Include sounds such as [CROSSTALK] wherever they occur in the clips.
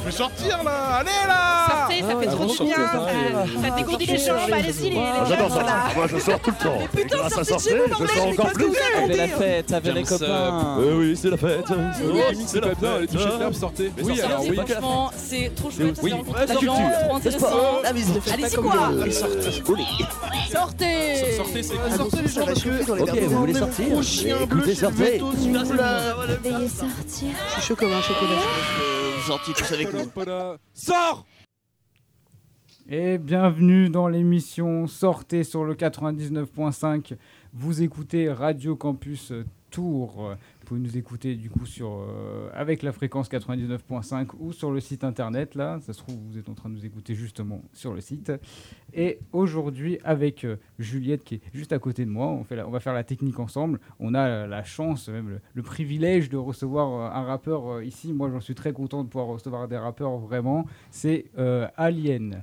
Je vais sortir là Allez là Sortez, ça fait trop du bien. Ça, ça dégourdit les jambes, allez-y les, les Ah, J'adore ça. Moi, je sors tout le temps. Mais putain, sortez de chez vous, je sors encore plus. Avec la fête, avec les copains. Oui, oui, c'est la fête. C'est pas bien, allez toucher de l'herbe, sortez. Oui, alors oui. Franchement, c'est trop chouette, ça des gens, culture. trop intéressant. Ah, Allez-y quoi Sortez Sortez, c'est Ah, Sortez les gens parce que Ok, vous voulez sortir Écoutez, sortez. Veuillez sortir. Je suis chaud comme un chocolat. Gentil tous avec nous. Sors Et bienvenue dans l'émission Sortez sur le 99.5. Vous écoutez Radio Campus Tours. Vous pouvez nous écouter du coup sur, euh, avec la fréquence 99.5 ou sur le site internet. Là, ça se trouve, vous êtes en train de nous écouter justement sur le site. Et aujourd'hui, avec euh, Juliette qui est juste à côté de moi, on, fait on va faire la technique ensemble. On a la, chance, même le, privilège de recevoir euh, un rappeur ici. Moi, j'en suis très content de pouvoir recevoir des rappeurs vraiment. C'est Alien.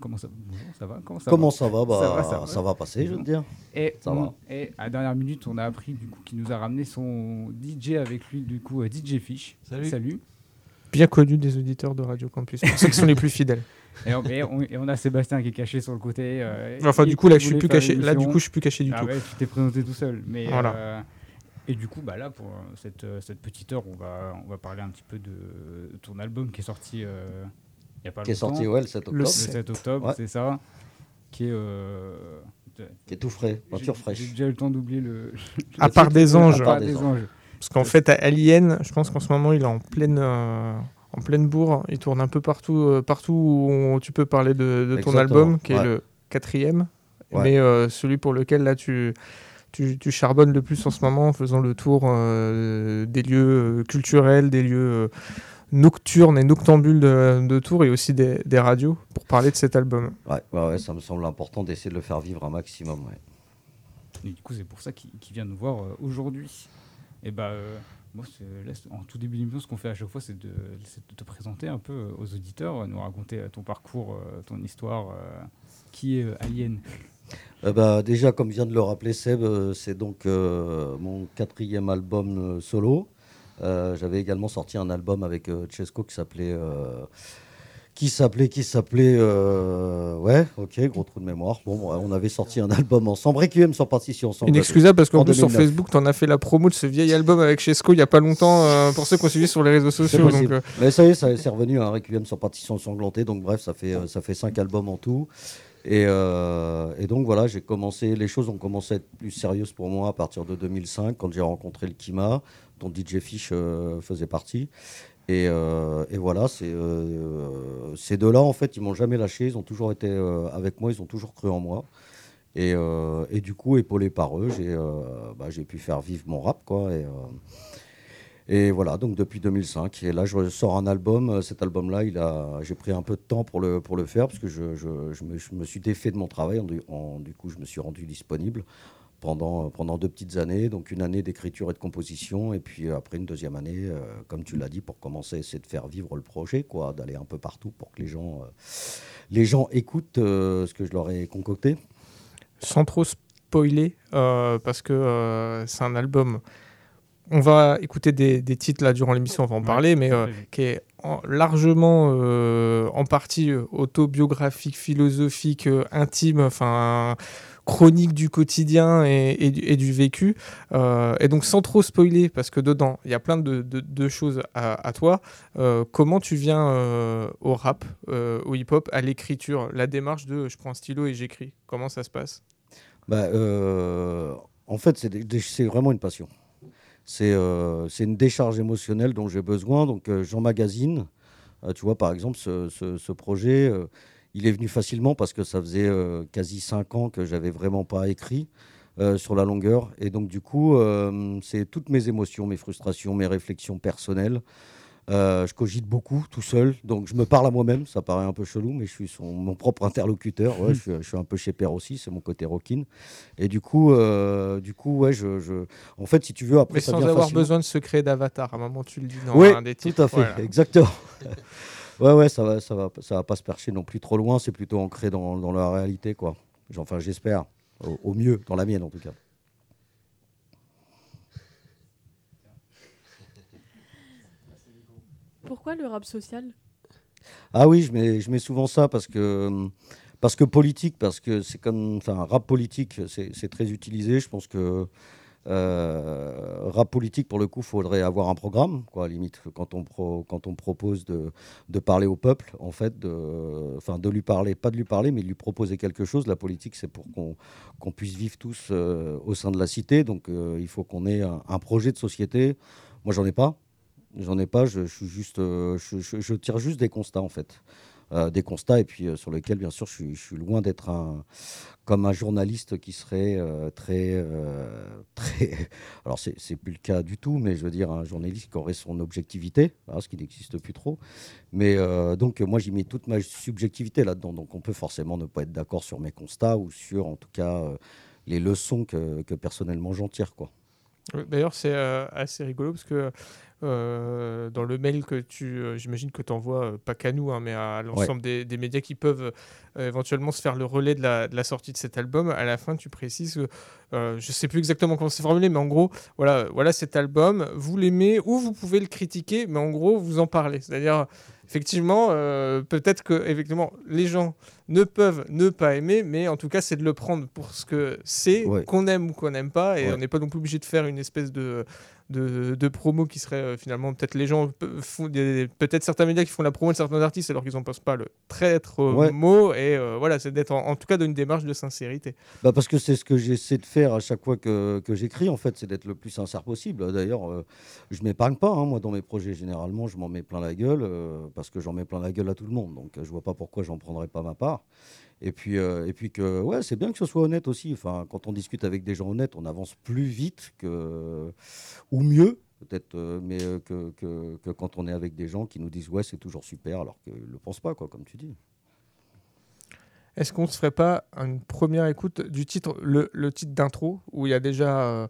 Comment ça, bonjour, ça va Comment ça Comment va ça va bah, Ça va, ça va. ça va passer, je veux dire. et, Ça on- va. et à la dernière minute, on a appris du coup qu'il nous a ramené son DJ avec lui, du coup euh, DJ Fish. Salut. Salut. bien connu des auditeurs de Radio Campus, pour ceux qui sont les plus fidèles. [LAUGHS] Et on, et on- et on a Sébastien qui est caché sur le côté. euh, Enfin, du coup, là, je suis plus caché. Là, du coup, je suis plus caché du ah tout. ouais, tu t'es présenté tout seul. Mais, Voilà. euh, et du coup, bah là, pour cette, cette petite heure, on va, on va parler un petit peu de ton album qui est sorti euh, il y a pas Qui est sorti, ouais, le 7 octobre. Le le 7. 7 octobre, Ouais. c'est ça. Qui est. euh, Qui est tout frais, j'ai- peinture J'ai fraîche. déjà eu le temps d'oublier le. À part des anges. part À part des des anges. Parce qu'en fait, à Alien, je pense qu'en ce moment, il est en pleine, euh, en pleine bourre. Il tourne un peu partout, euh, partout où on- tu peux parler de, de ton album, qui est le quatrième. Ouais. Mais euh, celui pour lequel là, tu, tu, tu charbonnes le plus en ce moment en faisant le tour euh, des lieux euh, culturels, des lieux nocturnes et noctambules de, de Tours et aussi des, des radios pour parler de cet album. Ouais, ouais, ouais, ça me semble important d'essayer de le faire vivre un maximum. ouais. Et du coup, c'est pour ça qu'il vient nous voir euh, aujourd'hui. Et bah, euh, moi, là, en tout début d'émission, ce qu'on fait à chaque fois, c'est de, te présenter un peu euh, aux auditeurs, nous raconter ton parcours, euh, ton histoire, euh, qui est euh, Alien. Euh, bah, déjà, comme vient de le rappeler Seb, c'est donc euh, mon quatrième album euh, solo. Euh, J'avais également sorti un album avec euh, Chesco qui s'appelait. euh, qui s'appelait, qui s'appelait, euh, ouais, ok, gros trou de mémoire. Bon, on avait sorti un album ensemble, Requiem sans partition ensemble. Inexcusable parce qu'en En plus sur 2009. Facebook, tu en as fait la promo de ce vieil album avec Chesco il y a pas longtemps euh, pour ceux qui ont suivi sur les réseaux sociaux. Donc, euh, Mais ça y est, c'est revenu un Requiem sans partition sanglantée. Donc bref, ça fait, euh, ça fait cinq albums en tout. Et, euh, et donc voilà, j'ai commencé, les choses ont commencé à être plus sérieuses pour moi à partir de 2005 quand j'ai rencontré le Kima, dont DJ Fish euh, faisait partie. Et, euh, voilà, euh, ces deux-là, en fait, ils m'ont jamais lâché. Ils ont toujours été avec moi, ils ont toujours cru en moi. Et, du coup, épaulé par eux, j'ai, bah, j'ai pu faire vivre mon rap, quoi. Et, voilà, donc depuis 2005. Et là, je sors un album. Cet album-là, j'ai pris un peu de temps pour le, faire parce que je, me, suis défait de mon travail. Du coup, je me suis rendu disponible pendant, pendant deux petites années. Donc, une année d'écriture et de composition. Et puis après, une deuxième année, euh, comme tu l'as dit, pour commencer à essayer de faire vivre le projet, quoi, d'aller un peu partout pour que les gens, euh, les gens écoutent euh, ce que je leur ai concocté. sans trop spoiler, euh, parce que euh, c'est un album. On va écouter des, des titres là durant l'émission, on va en Ouais, parler, mais euh, qui est en- largement euh, en partie euh, autobiographique, philosophique, euh, intime, enfin chronique du quotidien et, du, vécu. Euh, et donc sans trop spoiler, parce que dedans, il y a plein de, choses à, toi. euh, comment tu viens euh, au rap, au hip-hop, à l'écriture, la démarche de je prends un stylo et j'écris Comment ça se passe? Bah, en fait, c'est vraiment une passion. C'est une décharge émotionnelle dont j'ai besoin. Donc, j'emmagasine. Tu vois, par exemple, ce, projet, il est venu facilement parce que ça faisait euh, quasi cinq ans que j'avais vraiment pas écrit euh, sur la longueur. Et donc, du coup, euh, c'est toutes mes émotions, mes frustrations, mes réflexions personnelles. Je cogite beaucoup tout seul, donc je me parle à moi-même. Ça paraît un peu chelou, mais je suis son, mon propre [LAUGHS] interlocuteur. Ouais, je, suis, je suis un peu chez Père aussi, c'est mon côté rockin. Et du coup, du coup, ouais, je, je- en fait, si tu veux, après Mais ça sans avoir facilement. besoin de se créer d'avatar. À un moment, tu le dis dans Oui, un des tout à fait, Voilà. exactement. [LAUGHS] ouais, ouais, ça va, ça va, ça va pas se percher non plus trop loin. C'est plutôt ancré dans, dans la réalité, quoi. Enfin, j'espère, au, au mieux, dans la mienne en tout cas. Pourquoi le rap social Ah oui, je mets, je mets souvent ça parce que, parce que politique, parce que c'est comme. Enfin, rap politique, c'est c'est très utilisé. Je pense que. Euh, rap politique, pour le coup, faudrait avoir un programme, quoi, à limite, quand on, propose de, parler au peuple, en fait, de, de lui parler, pas de lui parler, mais de lui proposer quelque chose. La politique, c'est pour qu'on puisse vivre tous euh, au sein de la cité, donc euh, il faut qu'on ait un, projet de société. Moi, j'en ai pas. Ai pas, je tire juste des constats en fait. Euh, des constats et puis euh, sur lesquels bien sûr je suis, loin d'être un comme un journaliste qui serait euh, très [LAUGHS] très alors c'est c'est plus le cas du tout mais je veux dire un journaliste qui aurait son objectivité hein, ce qui n'existe plus trop. Mais donc moi j'y mets toute ma subjectivité là-dedans. Donc on peut forcément ne pas être d'accord sur mes constats ou sur en tout cas les leçons que, que personnellement j'en tire quoi D'ailleurs, c'est euh, assez rigolo parce que euh, dans le mail que tu, euh, j'imagine que tu envoies, pas qu'à nous, hein, mais à l'ensemble des, des médias qui peuvent euh, éventuellement se faire le relais de la, de la sortie de cet album, à la fin, tu précises que euh, je sais plus exactement comment c'est formulé, mais en gros, voilà, voilà cet album, vous l'aimez ou vous pouvez le critiquer, mais en gros, vous en parlez. C'est-à-dire, effectivement, euh, peut-être que effectivement, les gens ne peuvent ne pas aimer, mais en tout cas, c'est de le prendre pour ce que c'est, Ouais. qu'on aime ou qu'on n'aime pas, et Ouais. on n'est pas non plus obligé de faire une espèce de, de, de promo qui serait euh, finalement, peut-être les gens font peut-être certains médias qui font la promo de certains artistes alors qu'ils n'en pensent pas le traître euh, Ouais. mot, et euh, voilà, c'est d'être en, en tout cas dans une démarche de sincérité. Bah parce que c'est ce que j'essaie de faire à chaque fois que, que j'écris, en fait, c'est d'être le plus sincère possible. D'ailleurs, euh, je m'épargne pas, hein, moi, dans mes projets. Généralement, je m'en mets plein la gueule, parce que j'en mets plein la gueule à tout le monde. Donc, je vois pas pourquoi j'en prendrais pas ma part. Et puis, euh, et puis que, ouais, c'est bien que ce soit honnête aussi. Enfin, quand on discute avec des gens honnêtes, on avance plus vite que, ou mieux, peut-être, euh, mais euh, que, que, quand on est avec des gens qui nous disent, ouais, c'est toujours super, alors qu'ils le pensent pas, quoi, comme tu dis. Est-ce qu'on se ferait pas une première écoute du titre, le, le titre d'intro, où il y a déjà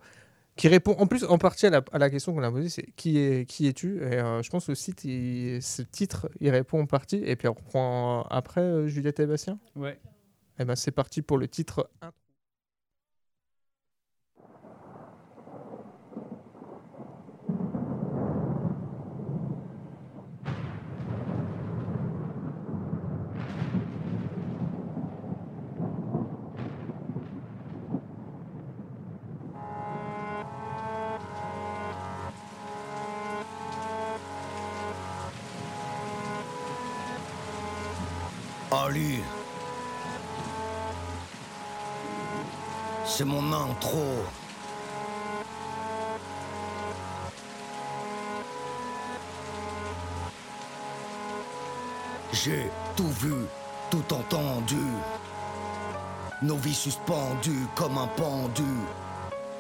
qui répond en plus en partie à la, question qu'on a posée, c'est qui es-tu qui es -tu Et euh, je pense aussi que ce titre, il répond en partie. Et puis on reprend après euh, Juliette et Bastien. Ouais. Et ben c'est parti pour le titre 1. C'est mon intro. J'ai tout vu, tout entendu. Nos vies suspendues comme un pendu.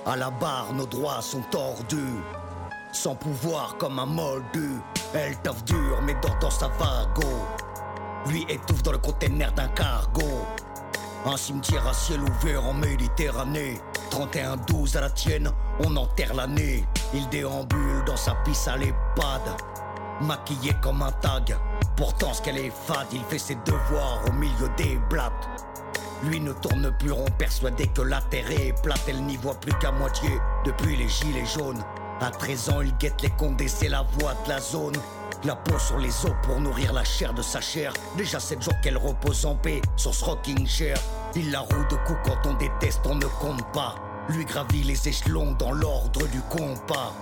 À la barre, nos droits sont tordus. Sans pouvoir comme un moldu. Elle taffe dur, mais dans, dans sa vago. Lui étouffe dans le container d'un cargo. Un cimetière à ciel ouvert en Méditerranée. 31-12 à la tienne, on enterre l'année. Il déambule dans sa pisse à l'EHPAD. Maquillé comme un tag. Pourtant, ce qu'elle est fade, il fait ses devoirs au milieu des blattes. Lui ne tourne plus rond, persuadé que la terre est plate. Elle n'y voit plus qu'à moitié depuis les gilets jaunes. À 13 ans, il guette les condés, c'est la voix de la zone. La peau sur les os pour nourrir la chair de sa chair. Déjà 7 jours qu'elle repose en paix sur ce rocking chair. Il la roue de coups quand on déteste, on ne compte pas. Lui gravit les échelons dans l'ordre du compas.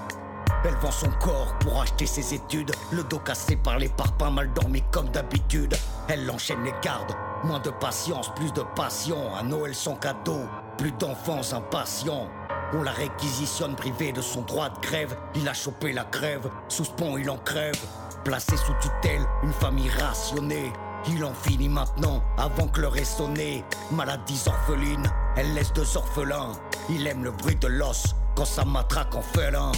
Elle vend son corps pour acheter ses études. Le dos cassé par les parpaings, mal dormi comme d'habitude. Elle enchaîne les gardes. Moins de patience, plus de passion. À Noël, son cadeau. Plus d'enfants impatients. On la réquisitionne privé de son droit de grève. Il a chopé la crève. Sous ce pont, il en crève. Placé sous tutelle, une famille rationnée. Il en finit maintenant, avant que l'heure ait sonné. Maladies orphelines, elle laisse deux orphelins. Il aime le bruit de l'os quand ça matraque en félin.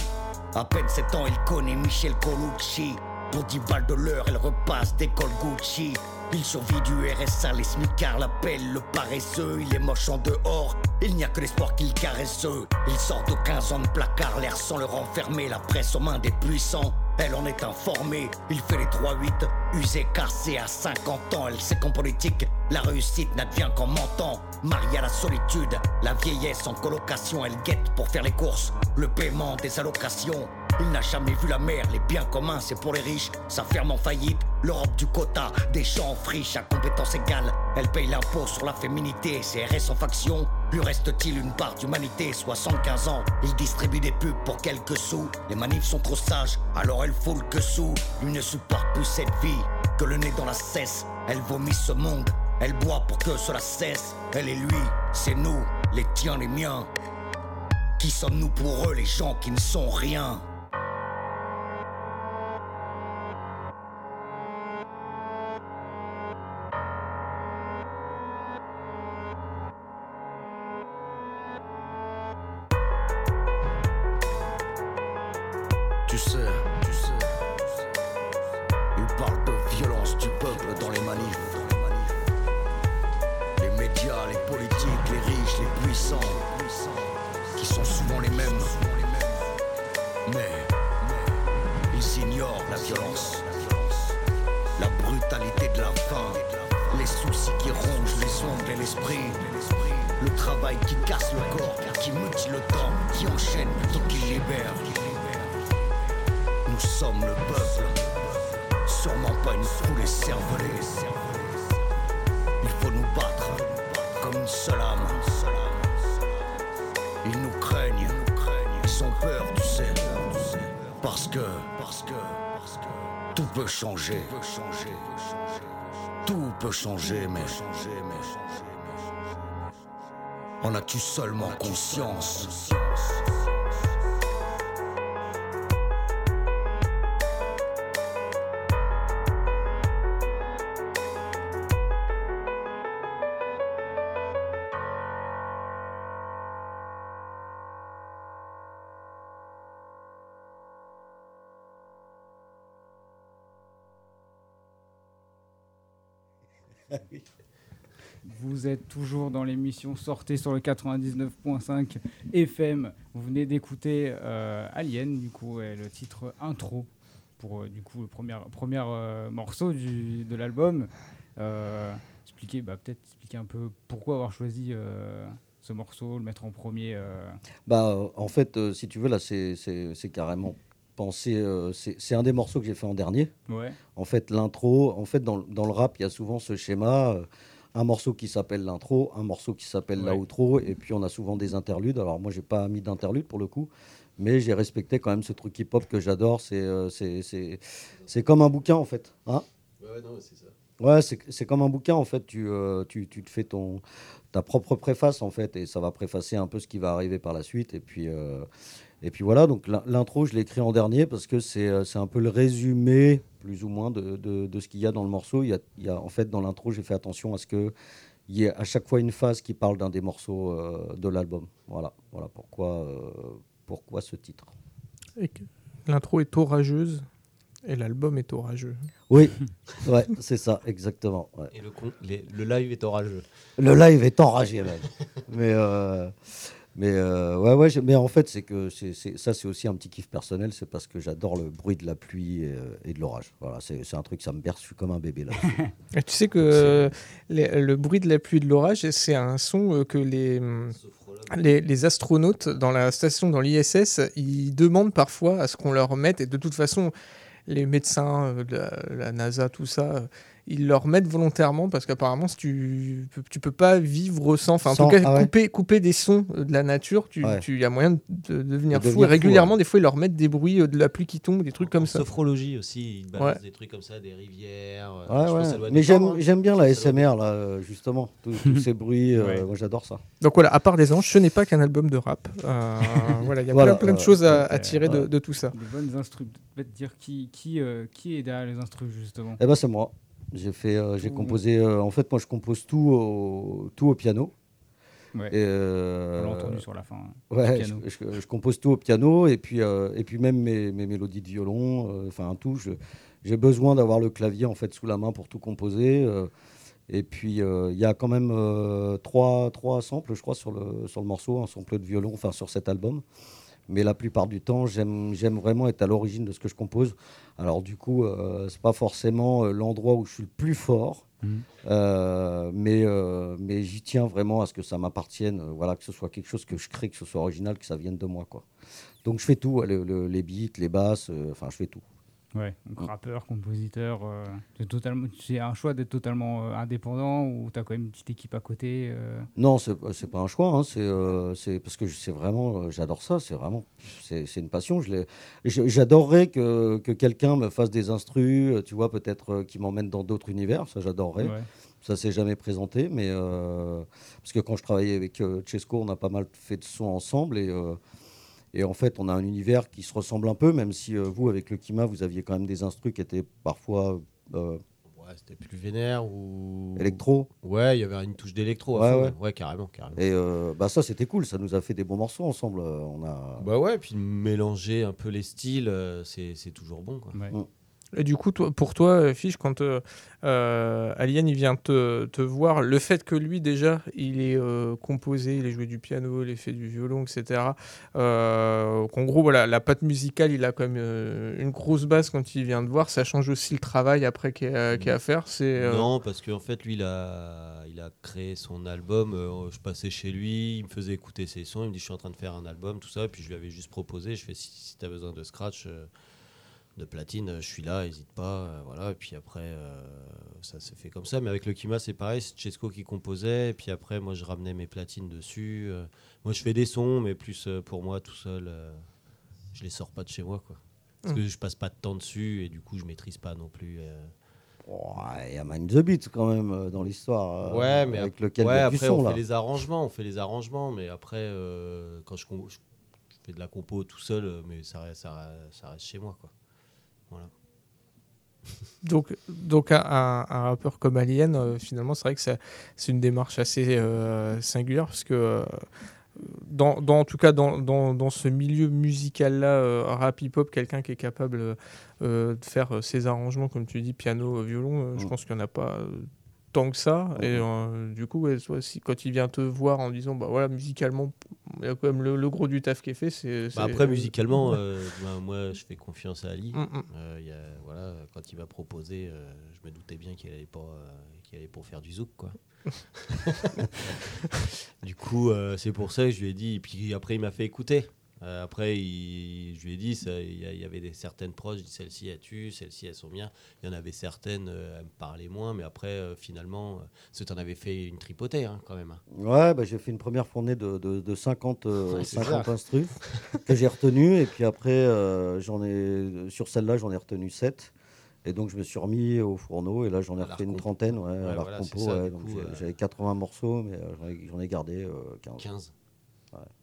À peine 7 ans, il connaît Michel Colucci. Pour 10 balles de l'heure, elle repasse d'école Gucci. Il survit du RSA, les smicards l'appellent le paresseux. Il est moche en dehors, il n'y a que l'espoir qu'il caresse. Il sort de 15 ans de placard, l'air sans le renfermer, la presse aux mains des puissants. Elle en est informée, il fait les 3-8, usé, cassé à 50 ans. Elle sait qu'en politique, la réussite n'advient qu'en mentant. Mariée à la solitude, la vieillesse en colocation, elle guette pour faire les courses, le paiement des allocations. Il n'a jamais vu la mer, les biens communs, c'est pour les riches. Ça ferme en faillite, l'Europe du quota, des gens friches à compétences égales. Elle paye l'impôt sur la féminité, CRS en faction. Lui reste-t-il une part d'humanité 75 ans, il distribue des pubs pour quelques sous. Les manifs sont trop sages, alors elle fout le que sous. Lui ne supporte plus cette vie, que le nez dans la cesse. Elle vomit ce monde, elle boit pour que cela cesse. Elle et lui, c'est nous, les tiens, les miens. Qui sommes-nous pour eux, les gens qui ne sont rien? Vous êtes toujours dans l'émission Sortez sur le 99.5 FM. Vous venez d'écouter euh, Alien, du coup, et le titre intro pour euh, du coup le premier, premier euh, morceau du- de l'album. Expliquer, bah, peut-être expliquer un peu pourquoi avoir choisi ce morceau, le mettre en premier. Bah, en fait, si tu veux, là, c'est- carrément pensé. euh, c'est c'est un des morceaux que j'ai fait en dernier. Ouais. En fait, l'intro, en fait, dans, dans le rap, il y a souvent ce schéma. euh, un morceau qui s'appelle l'intro, un morceau qui s'appelle Ouais. l'outro, et puis on a souvent des interludes. Alors moi, j'ai pas mis d'interlude pour le coup, mais j'ai respecté quand même ce truc hip-hop que j'adore. C'est euh, c'est- comme un bouquin en fait. Hein Ouais, non, c'est ça. Ouais, c'est c'est comme un bouquin en fait. Tu, euh, tu, tu te fais ton, ta propre préface en fait, et ça va préfacer un peu ce qui va arriver par la suite. Et puis, euh, et puis voilà, donc l'in- l'intro, je l'ai écrit en dernier parce que c'est euh, c'est un peu le résumé, plus ou moins, de, de, de ce qu'il y a dans le morceau. Il y a, il y a- en fait, dans l'intro, j'ai fait attention à ce que il y ait à chaque fois une phase qui parle d'un des morceaux euh, de l'album. Voilà, voilà pourquoi, euh, pourquoi ce titre. L'intro est orageuse et l'album est orageux. Oui, [LAUGHS] ouais, c'est ça, exactement. ouais. Et le, con- les- le live est orageux. Le live est enragé, même. [LAUGHS] mais euh, mais euh, ouais, ouais. Mais en fait, c'est que ça, c'est aussi un petit kiff personnel. C'est parce que j'adore le bruit de la pluie et, euh, et de l'orage. Voilà, c'est un truc, ça me berce. Je suis comme un bébé là. [LAUGHS] Tu sais que les- le bruit de la pluie et de l'orage, c'est un son euh, que les, les, les astronautes dans la station, dans l'ISS, ils demandent parfois à ce qu'on leur mette, et de toute façon, les médecins de la, la NASA, tout ça, ils leur mettent volontairement parce qu'apparemment, si tu, tu peux pas vivre sans, enfin en Sans, tout cas, ah ouais. couper, couper des sons de la nature, tu, Ouais. tu- il y a moyen de, de devenir De fou. devenir Et fou, régulièrement, des fois, ils leur mettent des bruits euh, de la pluie qui tombe, des trucs comme En ça. Sophrologie aussi, ils balancent Ouais. des trucs comme ça, des rivières. euh, Ouais, je pense ouais. que ça doit Mais j'aime hein. j'aime bien la SMR là, euh, justement. Tous [LAUGHS] tous ces bruits, euh, moi j'adore ça. Donc voilà, à part des anges, ce n'est pas qu'un album de rap. Euh, [LAUGHS] voilà, il y a Voilà, plein, plein de choses à, tirer de, de tout ça. Des bonnes instrus. Peut-être dire qui, qui, qui est derrière les instrus, justement. Eh ben c'est moi. J'ai fait, euh, j'ai Tout- composé. euh, en fait, moi je compose tout au, tout au piano. Ouais. Et, euh, On l'a entendu sur la fin. hein. Ouais, piano. je, je- je compose tout au piano et puis, et puis même mes, mes mélodies de violon, enfin tout. J'ai besoin d'avoir le clavier en fait sous la main pour tout composer. et puis il y a quand même trois, trois samples, je crois, sur le, sur le morceau, un sample de violon, enfin sur cet album. Mais la plupart du temps, j'aime j'aime vraiment être à l'origine de ce que je compose. Alors du coup, euh, c'est pas forcément euh, l'endroit où je suis le plus fort. Mhm. Euh, mais euh, mais j'y tiens vraiment à ce que ça m'appartienne, voilà, que ce soit quelque chose que je crée, que ce soit original, que ça vienne de moi, quoi. Donc je fais tout, ouais, le- le- les beats, les basses, enfin je fais tout. Ouais, donc rappeur, compositeur, euh, c'est totalement, c'est un choix d'être totalement euh, indépendant ou t'as quand même une petite équipe à côté. euh, Non, c'est c'est pas un choix, hein, c'est c'est parce que c'est vraiment, j'adore ça, c'est vraiment, c'est c'est une passion. je l'ai- je- J'adorerais que, que quelqu'un me fasse des instrus, tu vois, peut-être qui m'emmène dans d'autres univers, ça j'adorerais. ouais. Ça s'est jamais présenté, mais parce que quand je travaillais avec Chesco, on a pas mal fait de sons ensemble et, et en fait, on a un univers qui se ressemble un peu, même si euh, vous, avec le Kima, vous aviez quand même des instrus qui étaient parfois euh, Ouais, c'était plus vénère ou. électro. Ouais, il y avait une touche d'électro. Ouais, ouais. ouais. Carrément, carrément. Et euh, bah ça, c'était cool. Ça nous a fait des bons morceaux ensemble. On a. Bah ouais, puis mélanger un peu les styles, c'est c'est toujours bon. Quoi. Ouais. Mm. Et du coup, toi- pour toi, euh, Fiche, quand euh, euh, Alien il vient te, te voir, le fait que lui déjà, il est euh, composé, il a joué du piano, il a fait du violon, etc. Euh, qu'en gros, voilà, la patte musicale, il a quand même une grosse base quand il vient te voir. Ça change aussi le travail après qu'il y a, qu'il y a à faire. C'est Non, parce qu'en fait, lui, il a, il a créé son album. je passais chez lui, il me faisait écouter ses sons. Il me dit Je suis en train de faire un album, tout ça. Puis je lui avais juste proposé Je fais Si, si tu as besoin de scratch, de platine, je suis là, n'hésite pas. euh, voilà. Et puis après, euh, ça s'est fait comme ça. Mais avec le Kima, c'est pareil. C'est Chesco qui composait. Et puis après, moi, je ramenais mes platines dessus. euh. moi, je fais des sons, mais plus euh, pour moi, tout seul. euh, je les sors pas de chez moi, quoi. Parce que je passe pas de temps dessus et du coup, je maîtrise pas non plus. euh, Ouais, Il y a Mind the Beat quand même euh, dans l'histoire. euh, Ouais, mais avec lequel ouais, après son, on là. fait les arrangements, on fait les arrangements, mais après euh, quand je, fais de la compo tout seul, mais ça reste, ça, reste- ça reste chez moi quoi. Voilà. [LAUGHS] Donc, donc un, rappeur comme Alien, euh, finalement, c'est vrai que c'est une démarche assez euh, singulière parce que, euh, dans, dans- en tout cas, dans, dans, dans ce milieu musical-là, rap hip-hop, quelqu'un qui est capable de faire ses arrangements, comme tu dis, piano, violon, je Mm. pense qu'il n'y en a pas tant que ça. Et euh, du coup, ouais, si, quand il vient te voir en disant, bah voilà, musicalement, il y a quand même le, le gros du taf qui est fait. c'est Bah après musicalement, [LAUGHS] euh, ben, moi je fais confiance à Ali. Mm, mm. Euh, il y a- voilà, quand il m'a proposé, euh, je me doutais bien qu'il allait pas, euh, qu'il allait pour faire du zouk quoi. [LAUGHS] [LAUGHS] du coup, euh, c'est pour ça que je lui ai dit. Et puis après, il m'a fait écouter. Euh, après, il- je lui ai dit, ça- il y, a- il y avait des certaines proches, je dis celles-ci elles tuent, celles-ci elles sont bien. Il y en avait certaines, euh, elles me parlaient moins, mais après, euh, finalement, euh, tu en avais fait une tripotée hein, quand même. hein. Ouais, bah, j'ai fait une première fournée de, de, de 50, euh, Ouais, c'est 50 ça. instrus que j'ai retenus. Et puis après, j'en ai, sur celle-là, j'en ai retenu 7. Et donc, je me suis remis au fourneau. Et là, j'en ai À refait une trentaine ouais, à l'art voilà, compo. ouais. J'avais 80 morceaux, mais j'en ai- gardé euh, 15. 15.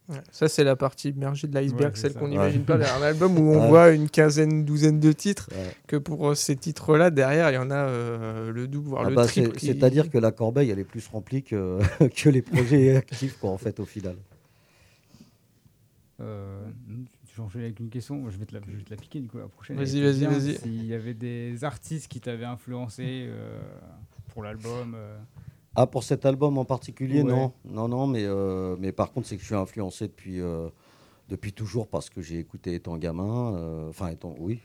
Ouais, Ça, c'est la partie immergée de l'iceberg, Ouais, celle qu'on Ouais. n'imagine pas derrière un album où on Ouais. voit une quinzaine, douzaine de titres. Ouais. Que pour euh, ces titres-là, derrière, il y en a euh, le double, voire Ah le bah, triple. qui- C'est-à-dire que la corbeille, elle est plus remplie que, [LAUGHS] que les projets [LAUGHS] actifs, quoi, en fait, au final. Euh, je vais enchaîner avec une question. Je vais te la, je vais te la piquer du coup la prochaine. Vas-y, vas-y, vas-y. S'il y avait des artistes qui t'avaient influencé euh, pour l'album. Ah, pour cet album en particulier, Ouais. non. Non, non, mais, euh, mais par contre, c'est que je suis influencé depuis, euh, depuis toujours parce que j'ai écouté étant gamin. euh, Enfin, étant, oui.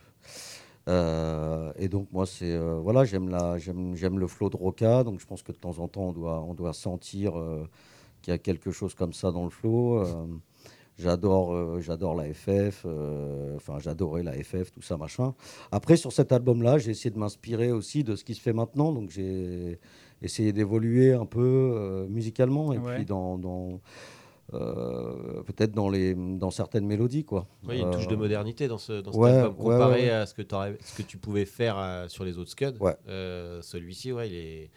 Et donc, moi, c'est. voilà, j'aime la- j'aime j'aime le flow de Roca, donc je pense que de temps en temps, on doit, on doit sentir qu'il y a quelque chose comme ça dans le flow. J'adore, j'adore la FF. Enfin, j'adorais la FF, tout ça, machin. Après, sur cet album-là, j'ai essayé de m'inspirer aussi de ce qui se fait maintenant. Donc, j'ai essayé d'évoluer un peu euh, musicalement et Ouais. puis dans, dans, euh, peut-être dans les dans certaines mélodies, quoi. Oui, il y a une touche de Euh, modernité dans, ce, dans cet ouais, album. Comparé ouais. à ce que, t'aurais- ce que tu pouvais faire euh, sur les autres Scuds, Ouais. euh, celui-ci, ouais, il est.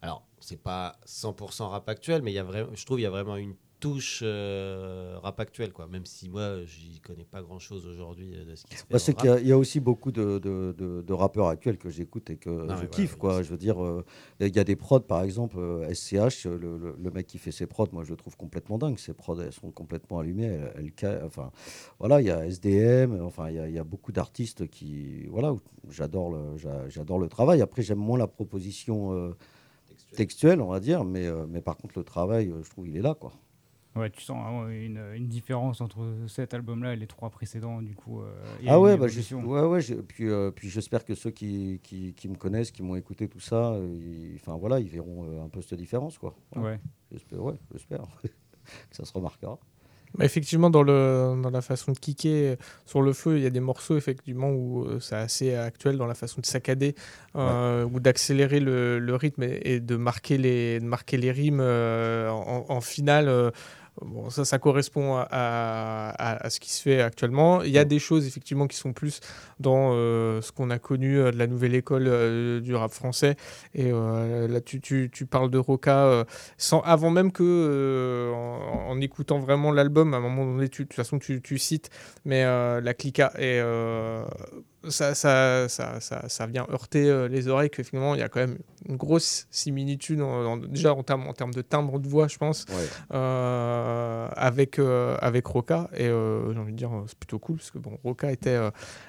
Alors, c'est pas 100% rap actuel, mais il y a vraiment, je trouve qu'il y a vraiment une touche euh, rap actuel, quoi. Même si moi, j'y connais pas grand-chose aujourd'hui euh, de ce qui se fait. Bah, c'est qu'il y, a- il y a aussi beaucoup de, de- de- de rappeurs actuels que j'écoute et que je kiffe. quoi. Je veux dire, euh, il y a des prods, par exemple, euh, SCH, le, le- le mec qui fait ses prods, moi je le trouve complètement dingue. Ses prods, elles sont complètement allumées. Elles, elles enfin, voilà, il y a SDM, enfin, il y y a beaucoup d'artistes qui. Voilà, j'adore le, j'a- j'adore le travail. Après, j'aime moins la proposition euh, textuelle, on va dire, mais, euh, mais par contre, le travail, euh, je trouve, il est là, quoi. Ouais, tu sens vraiment une, une différence entre cet album-là et les trois précédents, du coup. euh, Ah ouais, bah, ouais, ouais, puis, euh, puis j'espère que ceux qui, qui, qui me connaissent, qui m'ont écouté tout ça, euh, ils, enfin voilà, ils verront euh, un peu cette différence, quoi. Ouais. J'espère, ouais, j'espère [LAUGHS] que ça se remarquera. Bah, effectivement, dans, le, dans la façon de kicker sur le feu, il y a des morceaux effectivement où euh, c'est assez actuel dans la façon de saccader euh, ou d'accélérer le, le rythme et, et de marquer les, de marquer les rimes euh, en, en finale. Bon, ça, ça correspond à, à- à ce qui se fait actuellement. Il y a des choses effectivement qui sont plus dans euh, ce qu'on a connu euh, de la nouvelle école euh, du rap français. Et là, tu, tu- tu parles de Roca sans, avant même que, en, en écoutant vraiment l'album, à un moment donné, tu, de toute façon, tu, tu cites, mais la clica et ça, ça, ça, ça, ça vient heurter euh, les oreilles que finalement il y a quand même une grosse similitude en- en- déjà en termes, en termes de timbre de voix je pense Ouais. euh, avec, euh, avec Roca et euh, j'ai envie de dire c'est plutôt cool parce que bon Roca était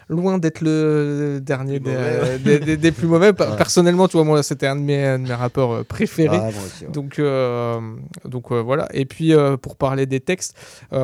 loin d'être le dernier des, [LAUGHS] des- des- des plus mauvais Ouais. personnellement tu vois moi c'était un de mes, un de mes rappeurs préférés Ah, moi aussi, ouais. donc, donc voilà. Et puis pour parler des textes, il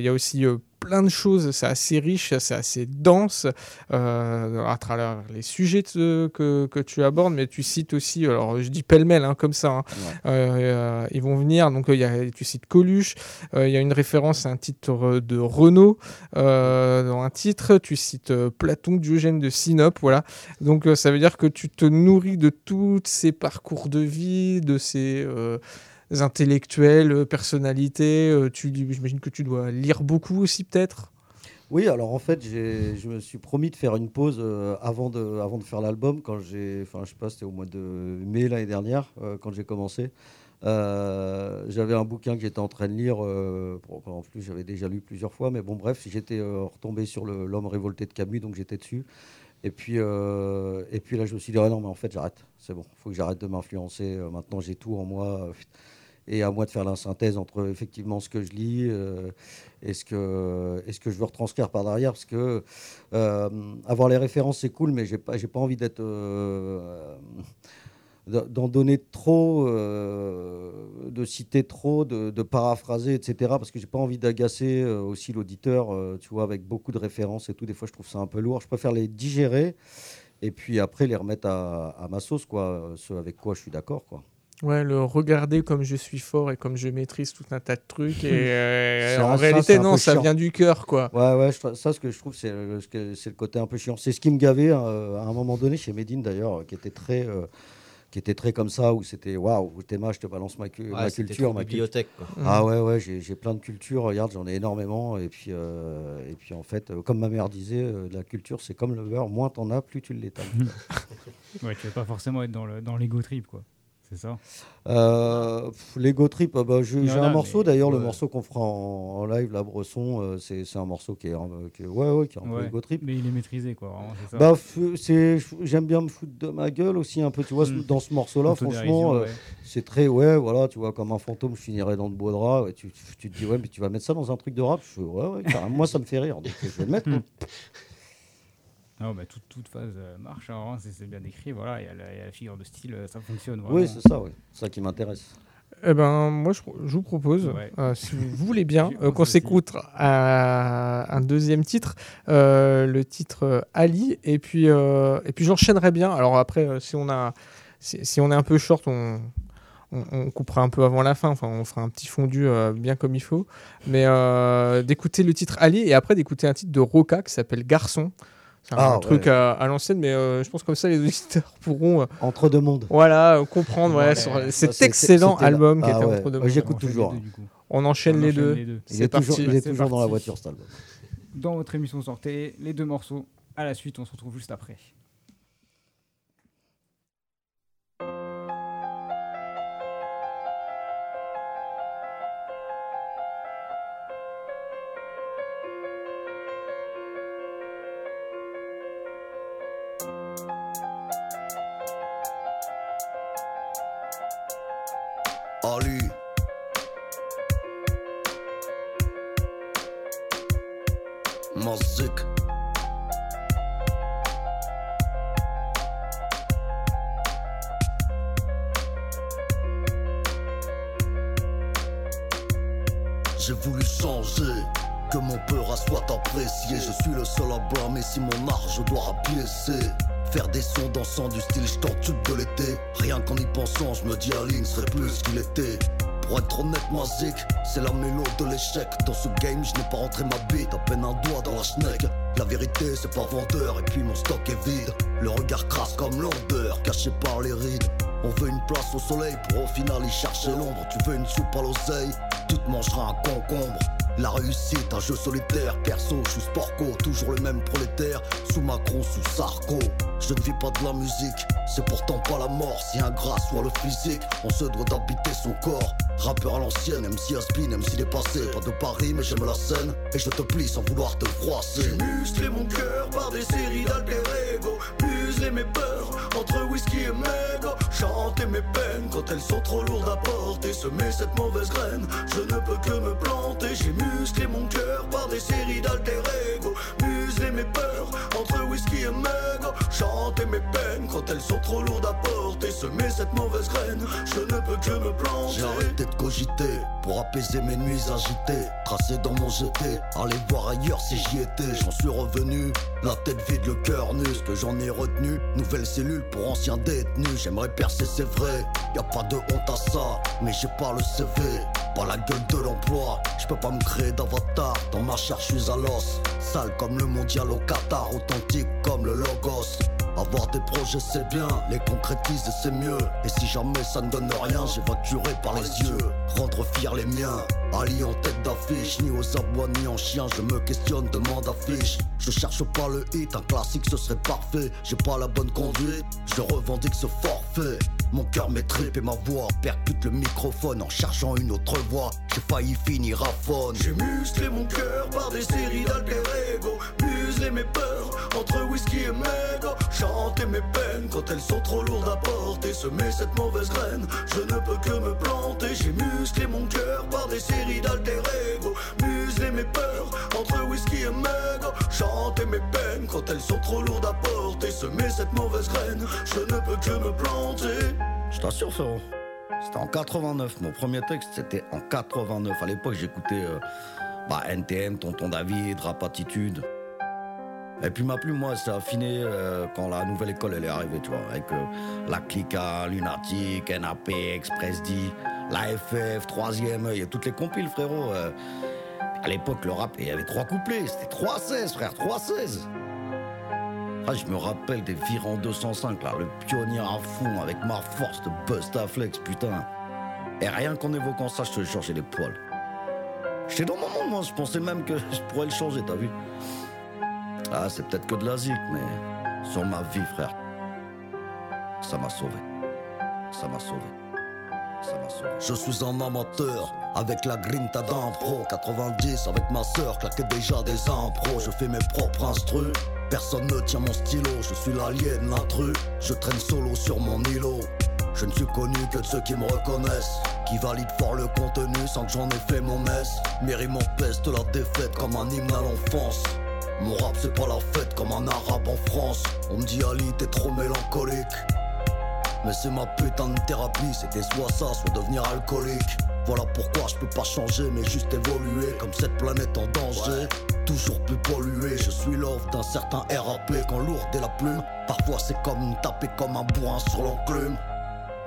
y a aussi plein de choses. C'est assez riche, c'est assez dense euh, à travers les sujets que, que tu abordes, mais tu cites aussi. Alors je dis pêle-mêle hein, comme ça. hein. Euh, euh, ils vont venir. Donc il y a, tu cites Coluche. Il y a une référence à un titre de Renault dans un titre. Tu cites Platon, Diogène de Sinope. Voilà. Donc ça veut dire que tu te nourris de tous ces parcours de vie, de ces intellectuels, euh, personnalités. euh, tu, j'imagine que tu dois lire beaucoup aussi peut-être? Oui, alors en fait, je me suis promis de faire une pause euh, avant, de, avant de faire l'album. Quand j'ai, enfin, je sais pas, c'était au mois de mai l'année dernière, quand j'ai commencé. J'avais un bouquin que j'étais en train de lire. en plus, j'avais déjà lu plusieurs fois, mais bon, bref, j'étais retombé sur l'homme révolté de Camus, donc j'étais dessus. Et puis, et puis là, je me suis dit, ah non, mais en fait, j'arrête. C'est bon, il faut que j'arrête de m'influencer. Maintenant, j'ai tout en moi. Et à moi de faire la synthèse entre effectivement ce que je lis euh, et, ce que, et ce que je veux retranscrire par derrière. Parce que euh, avoir les références, c'est cool, mais j'ai pas, j'ai pas envie d'être. euh, d'en donner trop, euh, de citer trop, de, paraphraser, etc. Parce que j'ai pas envie d'agacer aussi l'auditeur, tu vois, avec beaucoup de références et tout. Des fois, je trouve ça un peu lourd. Je préfère les digérer et puis après les remettre à, à ma sauce, quoi. Ce avec quoi je suis d'accord, quoi. Ouais, le regarder comme je suis fort et comme je maîtrise tout un tas de trucs. Et [LAUGHS] euh, en ça, réalité, non, ça chiant. vient du cœur, quoi. Ouais, ouais, je- ça, ce que je trouve, c'est le, côté un peu chiant. C'est ce qui me gavait euh, à un moment donné chez Medine, d'ailleurs, qui était très. euh, qui était très comme ça, où c'était waouh, Théma, je te balance ma, cu- Ouais, ma culture. Ma bibliothèque, quoi. Ah ouais, ouais, j'ai j'ai plein de cultures, regarde, j'en ai énormément. Et puis, euh, et puis en fait, euh, comme ma mère disait, euh, la culture, c'est comme le beurre, moins t'en as, plus tu l'étales. [LAUGHS] Ouais, tu vas pas forcément être dans le dans l'ego trip, quoi. C'est ça. Euh, pff, L'ego trip, ah bah, j'ai un morceau d'ailleurs, le morceau qu'on fera en, en live, la Bresson, euh, c'est un morceau qui est, un- qui est- ouais, ouais, qui est un peu Ouais, ego trip. Mais il est maîtrisé, quoi. Bah, j'aime bien me foutre de ma gueule aussi un peu, tu vois, Mm. dans ce morceau-là, franchement, euh, c'est très, ouais, voilà, tu vois, comme un fantôme, je finirais dans de beaux draps, ouais, tu, tu te dis, ouais, mais tu vas mettre ça dans un truc de rap, je fais, ouais, ouais, moi ça me fait rire, donc je vais le mettre. [LAUGHS] Non, bah, toute, toute phase euh, marche, hein, c'est bien décrit. Voilà, il y, a la- il y a la figure de style, euh, ça fonctionne. Oui, c'est ça, c'est ça qui m'intéresse. Eh ben, moi, je, je vous propose, Ouais. euh, si vous voulez bien, [LAUGHS] euh, qu'on s'écoute à un deuxième titre, euh, le titre Ali, et puis, euh, et puis j'enchaînerai bien. Alors après, si on a, si, si on est un peu short, on, on, on coupera un peu avant la fin. Enfin, on fera un petit fondu euh, bien comme il faut. Mais euh, d'écouter le titre Ali et après d'écouter un titre de Roca qui s'appelle Garçon. C'est un Ah, truc ouais. à, à l'ancienne, mais euh, je pense comme ça les [LAUGHS] auditeurs pourront. euh, Entre deux mondes. voilà, euh, comprendre ouais, Ouais, sur ça, cet c'est- excellent album qui Ah était ouais. entre deux mondes. j'écoute On enchaîne toujours. les deux. On enchaîne les enchaîne deux. les deux. Il est toujours, il est dans la voiture, cet album. Dans votre émission sortez les deux morceaux. À la suite, on se retrouve juste après. Rentré ma bite, à peine un doigt dans la schneck. La vérité, c'est pas vendeur, et puis mon stock est vide. Le regard crasse comme l'odeur, caché par les rides. On veut une place au soleil pour au final y chercher l'ombre. Tu veux une soupe à l'oseille, tu te mangeras un concombre. La réussite, un jeu solitaire, perso, je suis sportco, toujours le même prolétaire, sous Macron, sous Sarko. Je ne vis pas de la musique, c'est pourtant pas la mort, si un gras soit le physique, on se doit d'habiter son corps. Rappeur à l'ancienne, MC Aspin, MC dépassé, pas de Paris, mais j'aime la scène, et je te plie sans vouloir te froisser. J'ai mon cœur par des séries d'alter ego, mes peurs entre whisky et mégo, chanter mes peines quand elles sont trop lourdes à porter, semer cette mauvaise graine, je ne peux que me planter, j'ai musclé mon cœur par des séries d'alter ego, muselé mes peurs entre whisky et mégo, chanter mes peines quand elles sont trop lourdes à porter, semer cette mauvaise graine, je ne peux que me planter. J'ai arrêté de cogiter pour apaiser mes nuits agitées. Tracé dans mon jeté, aller voir ailleurs si j'y étais. J'en suis revenu, la tête vide, le cœur nu. Ce que j'en ai retenu, nouvelle cellule pour anciens détenus. J'aimerais percer, c'est vrai. Y a pas de honte à ça, mais j'ai pas le CV. Pas la gueule de l'emploi, je peux pas me créer d'avatar. Dans ma chair, je suis à l'os. Sale comme le mondial au Qatar, authentique comme le logos. Avoir des projets c'est bien, les concrétiser c'est mieux. Et si jamais ça ne donne rien, j'évacuerai par les yeux. Rendre fiers les miens, Ali en tête d'affiche, ni aux abois ni en chien, je me questionne, demande affiche. Je cherche pas le hit, un classique ce serait parfait. J'ai pas la bonne conduite, je revendique ce forfait. Mon cœur m'étripe et ma voix percute le microphone en cherchant une autre voix. J'ai failli finir à faune. J'ai musclé mon cœur par des séries d'alter ego, mes peurs entre whisky chanter mes peines quand elles sont trop lourdes à porter, semer cette mauvaise graine, je ne peux que me planter. J'ai musclé mon cœur par des séries d'alter ego, mes peurs entre whisky et mégo, chanter mes peines quand elles sont trop lourdes à porter, semer cette mauvaise graine, je ne peux que me planter. Je t'assure, frérot. C'était en 89. Mon premier texte, c'était en 89. À l'époque, j'écoutais euh, bah, NTM, Tonton David, Rap Attitude. Et puis ma plume, moi, s'est affinée euh, quand la nouvelle école, elle est arrivée, tu vois. Avec euh, la Clica, Lunatic, NAP, Express D, la FF, Troisième œil, toutes les compiles, frérot. euh. à l'époque, le rap, il y avait trois couplets. C'était 3-16, frère, 3-16. Ah, je me rappelle des virants 205, là, le pionnier à fond avec ma force de Bustaflex, putain. Et rien qu'en évoquant ça, je te jure, j'ai les poils. J'étais dans mon monde, moi, je pensais même que [LAUGHS] je pourrais le changer, t'as vu Ah, c'est peut-être que de la zik, mais sur ma vie, frère, ça m'a sauvé. Ça m'a sauvé. Ça m'a sauvé. Je suis un amateur avec la grinta d'un pro 90 avec ma sœur claquait déjà des impros. Je fais mes propres instrus. Personne ne tient mon stylo. Je suis l'alien, l'intrus. Je traîne solo sur mon îlot. Je ne suis connu que de ceux qui me reconnaissent Qui valident fort le contenu sans que j'en ai fait mon mess Mes rimes peste la défaite comme un hymne à l'enfance Mon rap c'est pas la fête comme un arabe en France On me dit Ali t'es trop mélancolique mais c'est ma putain de thérapie, c'était soit ça, soit devenir alcoolique. Voilà pourquoi je peux pas changer, mais juste évoluer comme cette planète en danger. Toujours plus pollué, je suis l'offre d'un certain RAP quand lourde est la plume. Parfois c'est comme taper comme un bourrin sur l'enclume.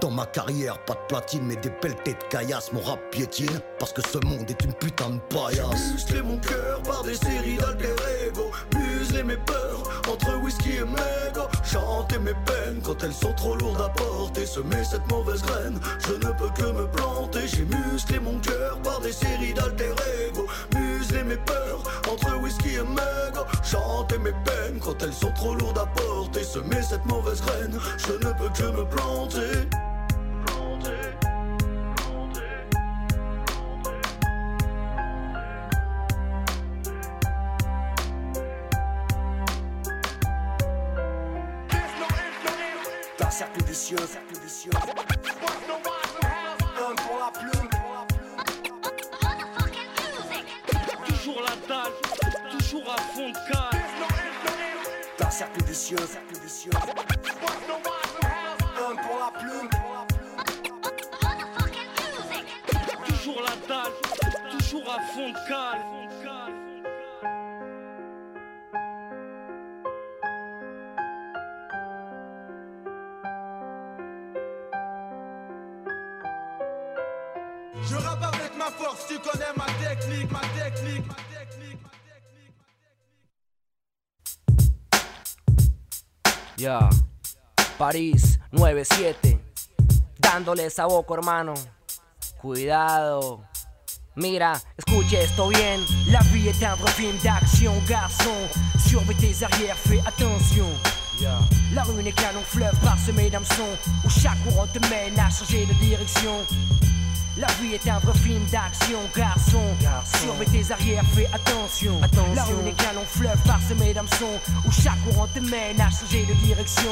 Dans ma carrière, pas de platine, mais des pelletés de caillasse, mon rap piétine. Parce que ce monde est une putain de paillasse. Musclé mon cœur par des séries d'alter ego. Muselé mes peurs entre whisky et mégo Chanter mes peines quand elles sont trop lourdes à porter. Semer cette mauvaise graine, je ne peux que me planter. J'ai musclé mon cœur par des séries d'alter ego. Muselé mes peurs entre whisky et mégo Chanter mes peines quand elles sont trop lourdes à porter. Semer cette mauvaise graine, je ne peux que me planter cercle vicieux, cercle vicieux. Un pour la plume. Toujours la dalle, toujours à fond de cale. D'un cercle vicieux, cercle vicieux. Un pour la plume. Toujours à fond de cale. Je rappe avec ma force, tu connais ma technique, ma technique, ma technique. Ya, París 97, dándole saboco hermano, cuidado. Mira, escuche esto bien. La vie est un vrai film d'action, garçon. Surveille tes arrières, fais attention. La rue n'est qu'un long fleuve parsemé d'hameçons où chaque courant te mène à changer de direction. La vie est un vrai film d'action, garçon. Surveille tes arrières, fais attention. La rue n'est qu'un long fleuve parsemé d'hameçons où chaque courant te mène à changer de direction.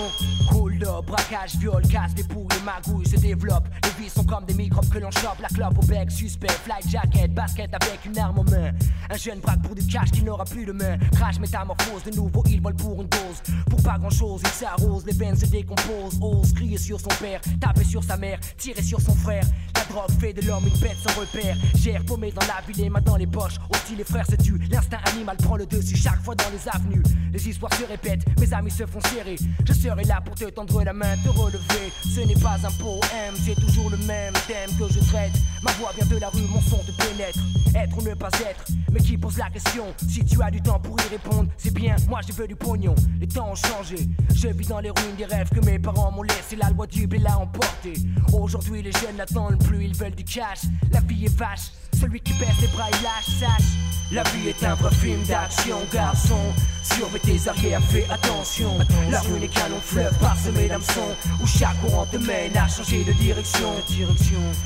Cool de braquage, viol, casse, des les magouilles se développent. Les vies sont comme des microbes que l'on chope. La clope au bec, suspect, flight jacket, basket avec une arme en main. Un jeune braque pour du cash qui n'aura plus de main. Crash, métamorphose, de nouveau il vole pour une dose. Pour pas grand chose, il s'arrose, les veines se décomposent. Ose crier sur son père, taper sur sa mère, tirer sur son frère. La drogue fait de l'homme une bête sans repère. Gère paumé dans la ville, les mains dans les poches. Aussi les frères se tuent, l'instinct animal prend le dessus chaque fois dans les avenues. Les histoires se répètent, mes amis se font serrer. Je serai là pour te tendre la main, te relever. Ce n'est pas un poème, c'est toujours le même thème que je traite. Ma voix vient de la rue, mon son te pénètre. Être ou ne pas être, mais qui pose la question Si tu as du temps pour y répondre, c'est bien, moi je veux du pognon. Les temps ont changé, je vis dans les ruines des rêves que mes parents m'ont laissé. La loi du blé l'a emporté. Aujourd'hui, les jeunes n'attendent plus, ils veulent du cash. La vie est vache, celui qui baisse les bras, il lâche, sache. La vie est un vrai film d'action, garçon. Surveille tes arrières, fais attention. La rue n'est qu'un long fleuve parsemé d'hameçons où chaque courant te mène à changer de direction.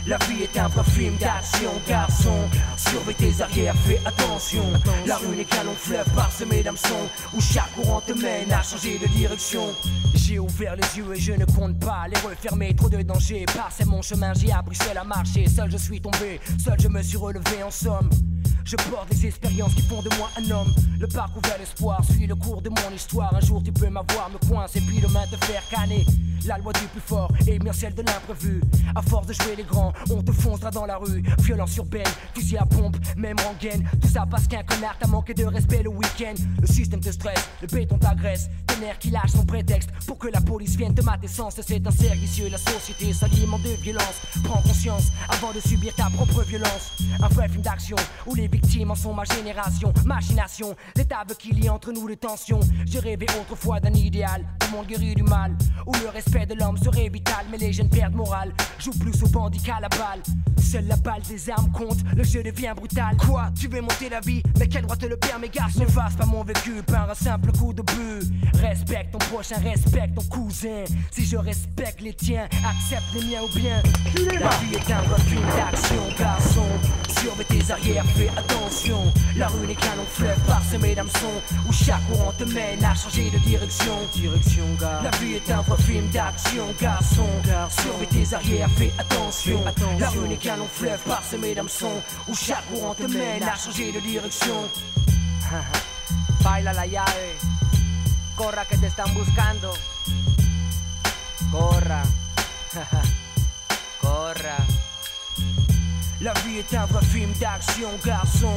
La vie est un vrai film d'action, garçon. Surveille tes arrières, fais attention. La rue n'est qu'un long fleuve parsemé d'hameçons où chaque courant te mène à changer de direction. J'ai ouvert les yeux et je ne compte pas les refermer. Trop de dangers, passé mon chemin, j'ai appris seul à marcher. Seul je suis tombé, seul je me suis relevé en somme. Je porte des expériences qui font de moi un homme. Le parcours vers l'espoir suit le cours de mon histoire. Un jour tu peux m'avoir, me coincer, puis demain te faire canner. La loi du plus fort et bien celle de l'imprévu. À force de jouer les grands, on te foncera dans la rue. Violence urbaine, fusil à pompe, même rengaine. Tout ça parce qu'un connard t'a manqué de respect le week-end. Le système te stresse, le béton t'agresse. Tes nerfs qui lâchent son prétexte pour que la police vienne te mater sans cesser d'un servicieux. La société s'alimente de violence. Prends conscience avant de subir ta propre violence. Un vrai film d'action où les victimes en sont ma génération. Machination, qu'il y ait entre nous des tensions. J'ai rêvé autrefois d'un idéal, un monde guéri du mal. Où le respect de l'homme serait vital, mais les jeunes perdent morale. Joue plus au bandit qu'à la balle. Seule la balle des armes compte, le jeu devient brutal. Quoi Tu veux monter la vie Mais quel droit te le permet, garçon Ne fasse pas mon vécu par un simple coup de but. Respecte ton prochain, respecte ton cousin. Si je respecte les tiens, accepte les miens ou bien. La vie est un film d'action, garçon. Surveille tes arrières, fais attention. La rue n'est qu'un long fleuve parsemé d'hameçons où chaque courant te mène à changer de direction. Direction, gars. La vie est un vrai film d'action, garçon. Surveille tes arrières, fais attention. La rue n'est qu'un long fleuve parsemé d'hameçons où chaque courant te mène à changer de direction. [LAUGHS] Baila la llave, corra que te están buscando. Corra, [LAUGHS] corra. La vie est un vrai film d'action, garçon.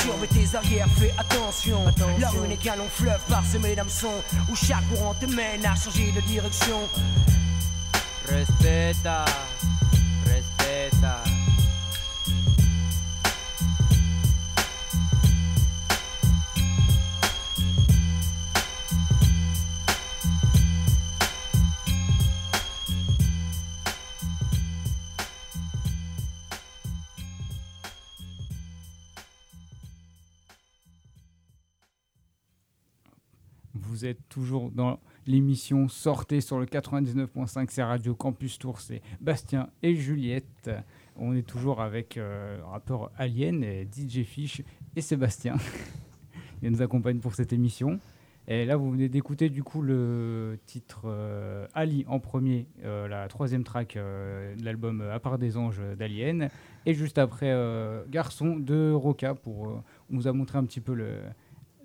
Surveille tes arrières, fais attention. La rue n'est qu'un long fleuve parsemé d'hameçons où chaque courant te mène à changer de direction. Respeta, respeta. Toujours dans l'émission Sortez sur le 99.5, c'est Radio Campus Tour, c'est Bastien et Juliette. On est toujours avec euh, rappeur Alien, DJ Fish et Sébastien. [LAUGHS] Ils nous accompagnent pour cette émission. Et là, vous venez d'écouter du coup le titre euh, Ali en premier, euh, la troisième track euh, de l'album À part des anges d'Alien. Et juste après, Garçon de Roca, pour, on nous a montré un petit peu le,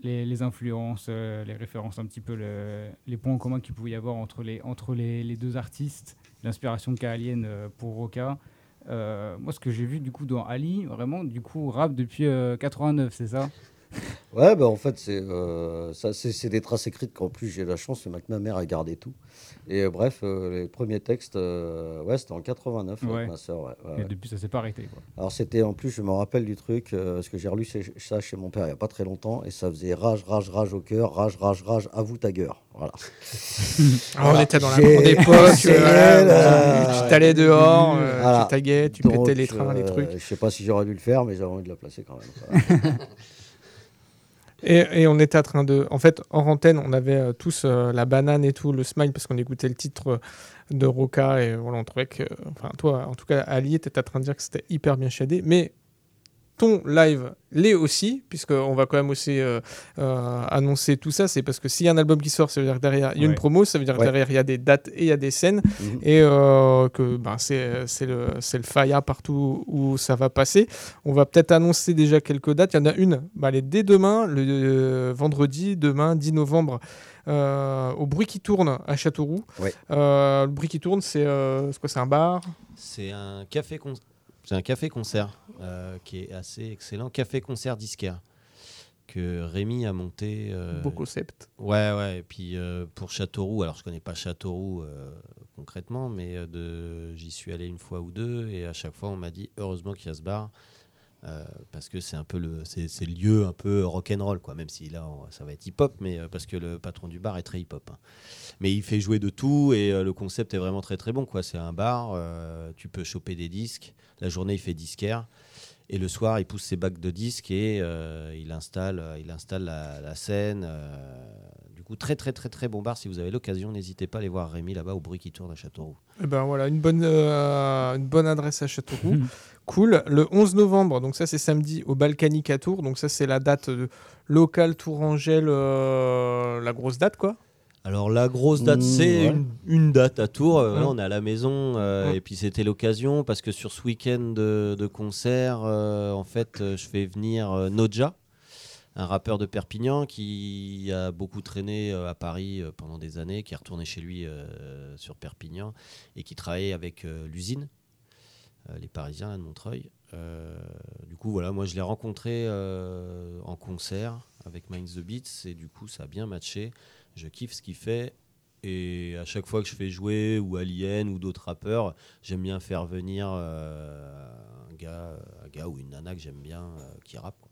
les, influences, euh, les références, un petit peu le- les points en commun qu'il pouvait y avoir entre les, entre les, deux artistes, l'inspiration qu'a Alien euh, pour Roca. Euh, moi, ce que j'ai vu du coup dans Ali, vraiment, du coup, rap depuis euh, 89, c'est ça? Ouais, bah en fait, c'est des traces écrites qu'en plus j'ai la chance, c'est que ma mère a gardé tout. Et euh, bref, euh, les premiers textes, euh, ouais, c'était en 89 avec Ouais. ma soeur. Ouais, ouais, Et ouais. depuis, ça s'est pas arrêté. Quoi. Alors c'était en plus, je me rappelle du truc, euh, parce que j'ai relu ça chez mon père il n'y a pas très longtemps, et ça faisait rage, rage, rage au cœur, rage, rage, rage, avoue ta gueule. Voilà. [LAUGHS] On était dans la grande époque, tu t'allais dehors, euh, Voilà. tu taguais, tu Donc, pétais les trains, les euh, trucs. Je sais pas si j'aurais dû le faire, mais j'avais envie de la placer quand même. [LAUGHS] Et, on était en train de. En fait, hors antenne, on avait euh, tous euh, la banane et tout, le smile, parce qu'on écoutait le titre euh, de Roca. Et voilà, on trouvait que. Enfin, toi, en tout cas, Ali, était en train de dire que c'était hyper bien shadé. Mais ton live l'est aussi, puisqu'on va quand même aussi euh, euh, annoncer tout ça. C'est parce que s'il y a un album qui sort, ça veut dire que derrière, il y a Ouais. une promo, ça veut dire que Ouais. derrière, il y a des dates et il y a des scènes. Mhm. Et euh, que ben, c'est c'est le, c'est le faya partout où ça va passer. On va peut-être annoncer déjà quelques dates. Il y en a une, bah, elle est dès demain, le euh, vendredi, demain, 10 novembre. euh, au bruit qui tourne à Châteauroux. Ouais. Euh, le bruit qui tourne, c'est euh, c'est quoi C'est un bar? C'est un café con- c'est un café concert euh, qui est assez excellent, café concert disquaire que Rémi a monté. euh, Beau concept. Ouais ouais. Et puis euh, pour Châteauroux, alors je connais pas Châteauroux concrètement, mais de j'y suis allé une fois ou deux et à chaque fois on m'a dit heureusement qu'il y a ce bar. parce que c'est un peu le c'est c'est le lieu un peu rock'n'roll quoi même si là on- ça va être hip hop mais parce que le patron du bar est très hip hop hein. mais il fait jouer de tout et le concept est vraiment très très bon quoi c'est un bar tu peux choper des disques la journée il fait disquaire et le soir il pousse ses bacs de disques et euh, il installe euh, il installe la, la scène euh, du coup très très très très bon bar si vous avez l'occasion n'hésitez pas à aller voir Rémi là-bas au bruit qui tourne à Châteauroux Eh ben voilà, une bonne, euh, une bonne adresse à Châteauroux. [LAUGHS] cool. Le 11 novembre, donc ça c'est samedi, au Balkanique à Tours. Donc ça c'est la date de locale Tourangelle, euh, la grosse date quoi. Alors la grosse date, Mmh, c'est ouais. une, une date à Tours. Euh, Ouais. là, on est à la maison euh, Ouais. et puis c'était l'occasion parce que sur ce week-end de, de concert, euh, en fait, euh, je fais venir euh, Noja, un rappeur de Perpignan qui a beaucoup traîné euh, à Paris euh, pendant des années, qui est retourné chez lui euh, sur Perpignan et qui travaillait avec euh, l'usine, euh, les Parisiens là, de Montreuil. Euh, du coup, voilà, moi je l'ai rencontré euh, en concert avec Minds the Beats et du coup ça a bien matché. Je kiffe ce qu'il fait et à chaque fois que je fais jouer ou Alien ou d'autres rappeurs, j'aime bien faire venir euh, un, gars, un gars ou une nana que j'aime bien euh, qui rappe. quoi.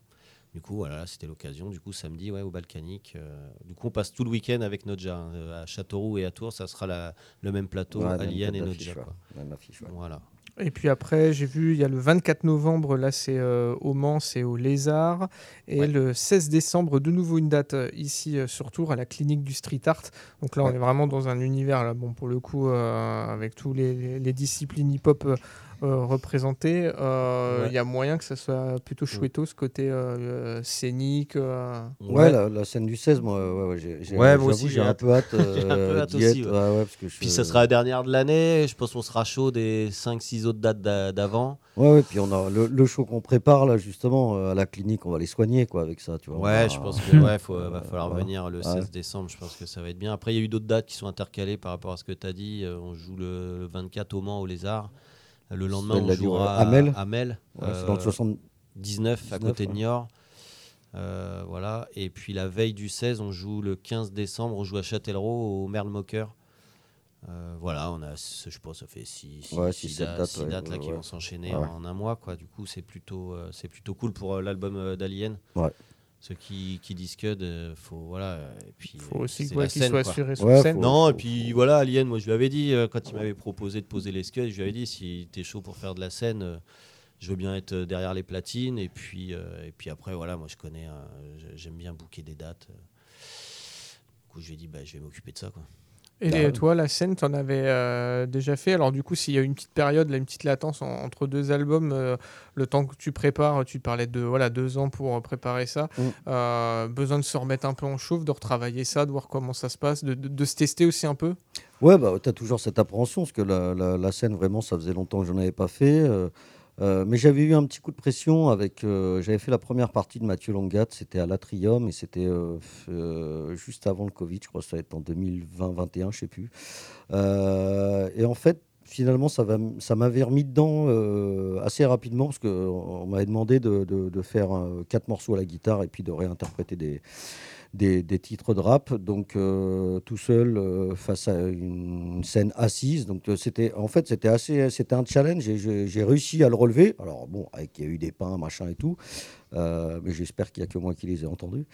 Du coup, voilà, là, c'était l'occasion. Du coup, samedi, ouais, au Balkanique. euh, du coup, on passe tout le week-end avec Nodja. hein. Euh, À Châteauroux et à Tours, ça sera la- le même plateau, Ouais, Alien et Nodja. quoi. Voilà. Et puis après, j'ai vu, il y a le 24 novembre, là c'est euh, au Mans, c'est au Lézard. Et Ouais. le 16 décembre, de nouveau une date euh, ici euh, sur Tours, à la clinique du street art. Donc là, on Ouais. est vraiment dans un univers, là, bon, pour le coup, euh, avec tous les disciplines hip-hop euh, euh, représentées. Euh, Il Ouais. y a moyen que ça soit plutôt chouetto, ce côté euh, scénique. euh. Ouais, la, la scène du 16, moi, ouais, ouais, j'ai, j'ai- Ouais, moi j'avoue, aussi, j'ai j'ai un peu hâte, [LAUGHS] J'ai un peu hâte d'y aussi, être, ouais. ouais, ouais, parce que je- Puis ça sera la dernière de l'année. Je pense qu'on sera chaud des 5-6 autres dates d'a- d'avant. Ouais, ouais, puis on a le, le show qu'on prépare là justement euh, à la clinique, on va les soigner quoi avec ça, tu vois. Ouais, va- je pense que [LAUGHS] ouais, faut, va falloir voilà. venir le Ouais. 16 décembre. Je pense que ça va être bien. Après, il y a eu d'autres dates qui sont intercalées par rapport à ce que tu as dit. Euh, On joue le, le 24 au Mans au Lézard. Le lendemain, on jouera ouais. à Mel. à Mel, Ouais, c'est dans le euh, 60 19 à 19, côté de. Niort. Euh, voilà. Et puis la veille du 16, on joue le 15 décembre, on joue à Châtellerault au Merle Moqueur. Euh, voilà, on a, je pense, ça fait 6 Ouais, six, sept dates, ouais, là, ouais, qui ouais. vont s'enchaîner Ouais. en un mois. Quoi. Du coup, c'est plutôt, euh, c'est plutôt cool pour euh, l'album euh, d'Alien. Ouais. Ceux qui, qui disent que, faut, voilà. Et puis, Faut euh, aussi ouais, qu'il scène, soit quoi. assuré sur Ouais, scène. faut- Non, et puis voilà, Alien, moi je lui avais dit, euh, quand il m'avait proposé de poser les scuds, je lui avais dit, si t'es chaud pour faire de la scène, euh, je veux bien être derrière les platines. Et puis, euh, et puis après, voilà, moi je connais, euh, j'ai- j'aime bien booker des dates. Du coup, je lui ai dit, bah, je vais m'occuper de ça. Quoi. Et Bah, toi, la scène, tu en avais euh, déjà fait. Alors, du coup, s'il y a une petite période, là, une petite latence en- entre deux albums, euh, le temps que tu prépares, tu parlais de voilà, deux ans pour euh, préparer ça. Mm. Euh, besoin de se remettre un peu en chauffe, de retravailler ça, de voir comment ça se passe, de, de- de se tester aussi un peu? Ouais, bah, tu as toujours cette appréhension, parce que la, la- la scène, vraiment, ça faisait longtemps que je n'en avais pas fait. Euh, mais j'avais eu un petit coup de pression avec. euh, j'avais fait la première partie de Mathieu Longat, c'était à l'Atrium, et c'était euh, juste avant le Covid, je crois que ça va être en 2020-21, je sais plus. Et en fait, finalement, ça va ça m'avait remis dedans assez rapidement parce qu'on m'avait demandé de, faire quatre morceaux à la guitare et puis de réinterpréter des, des, titres de rap. Donc, euh, tout seul euh, face à une scène assise. Donc, euh, c'était en fait, c'était assez, c'était un challenge j'ai réussi à le relever. Alors, bon, avec, il y a eu des pains, machin et tout. Mais j'espère qu'il n'y a que moi qui les ai entendus.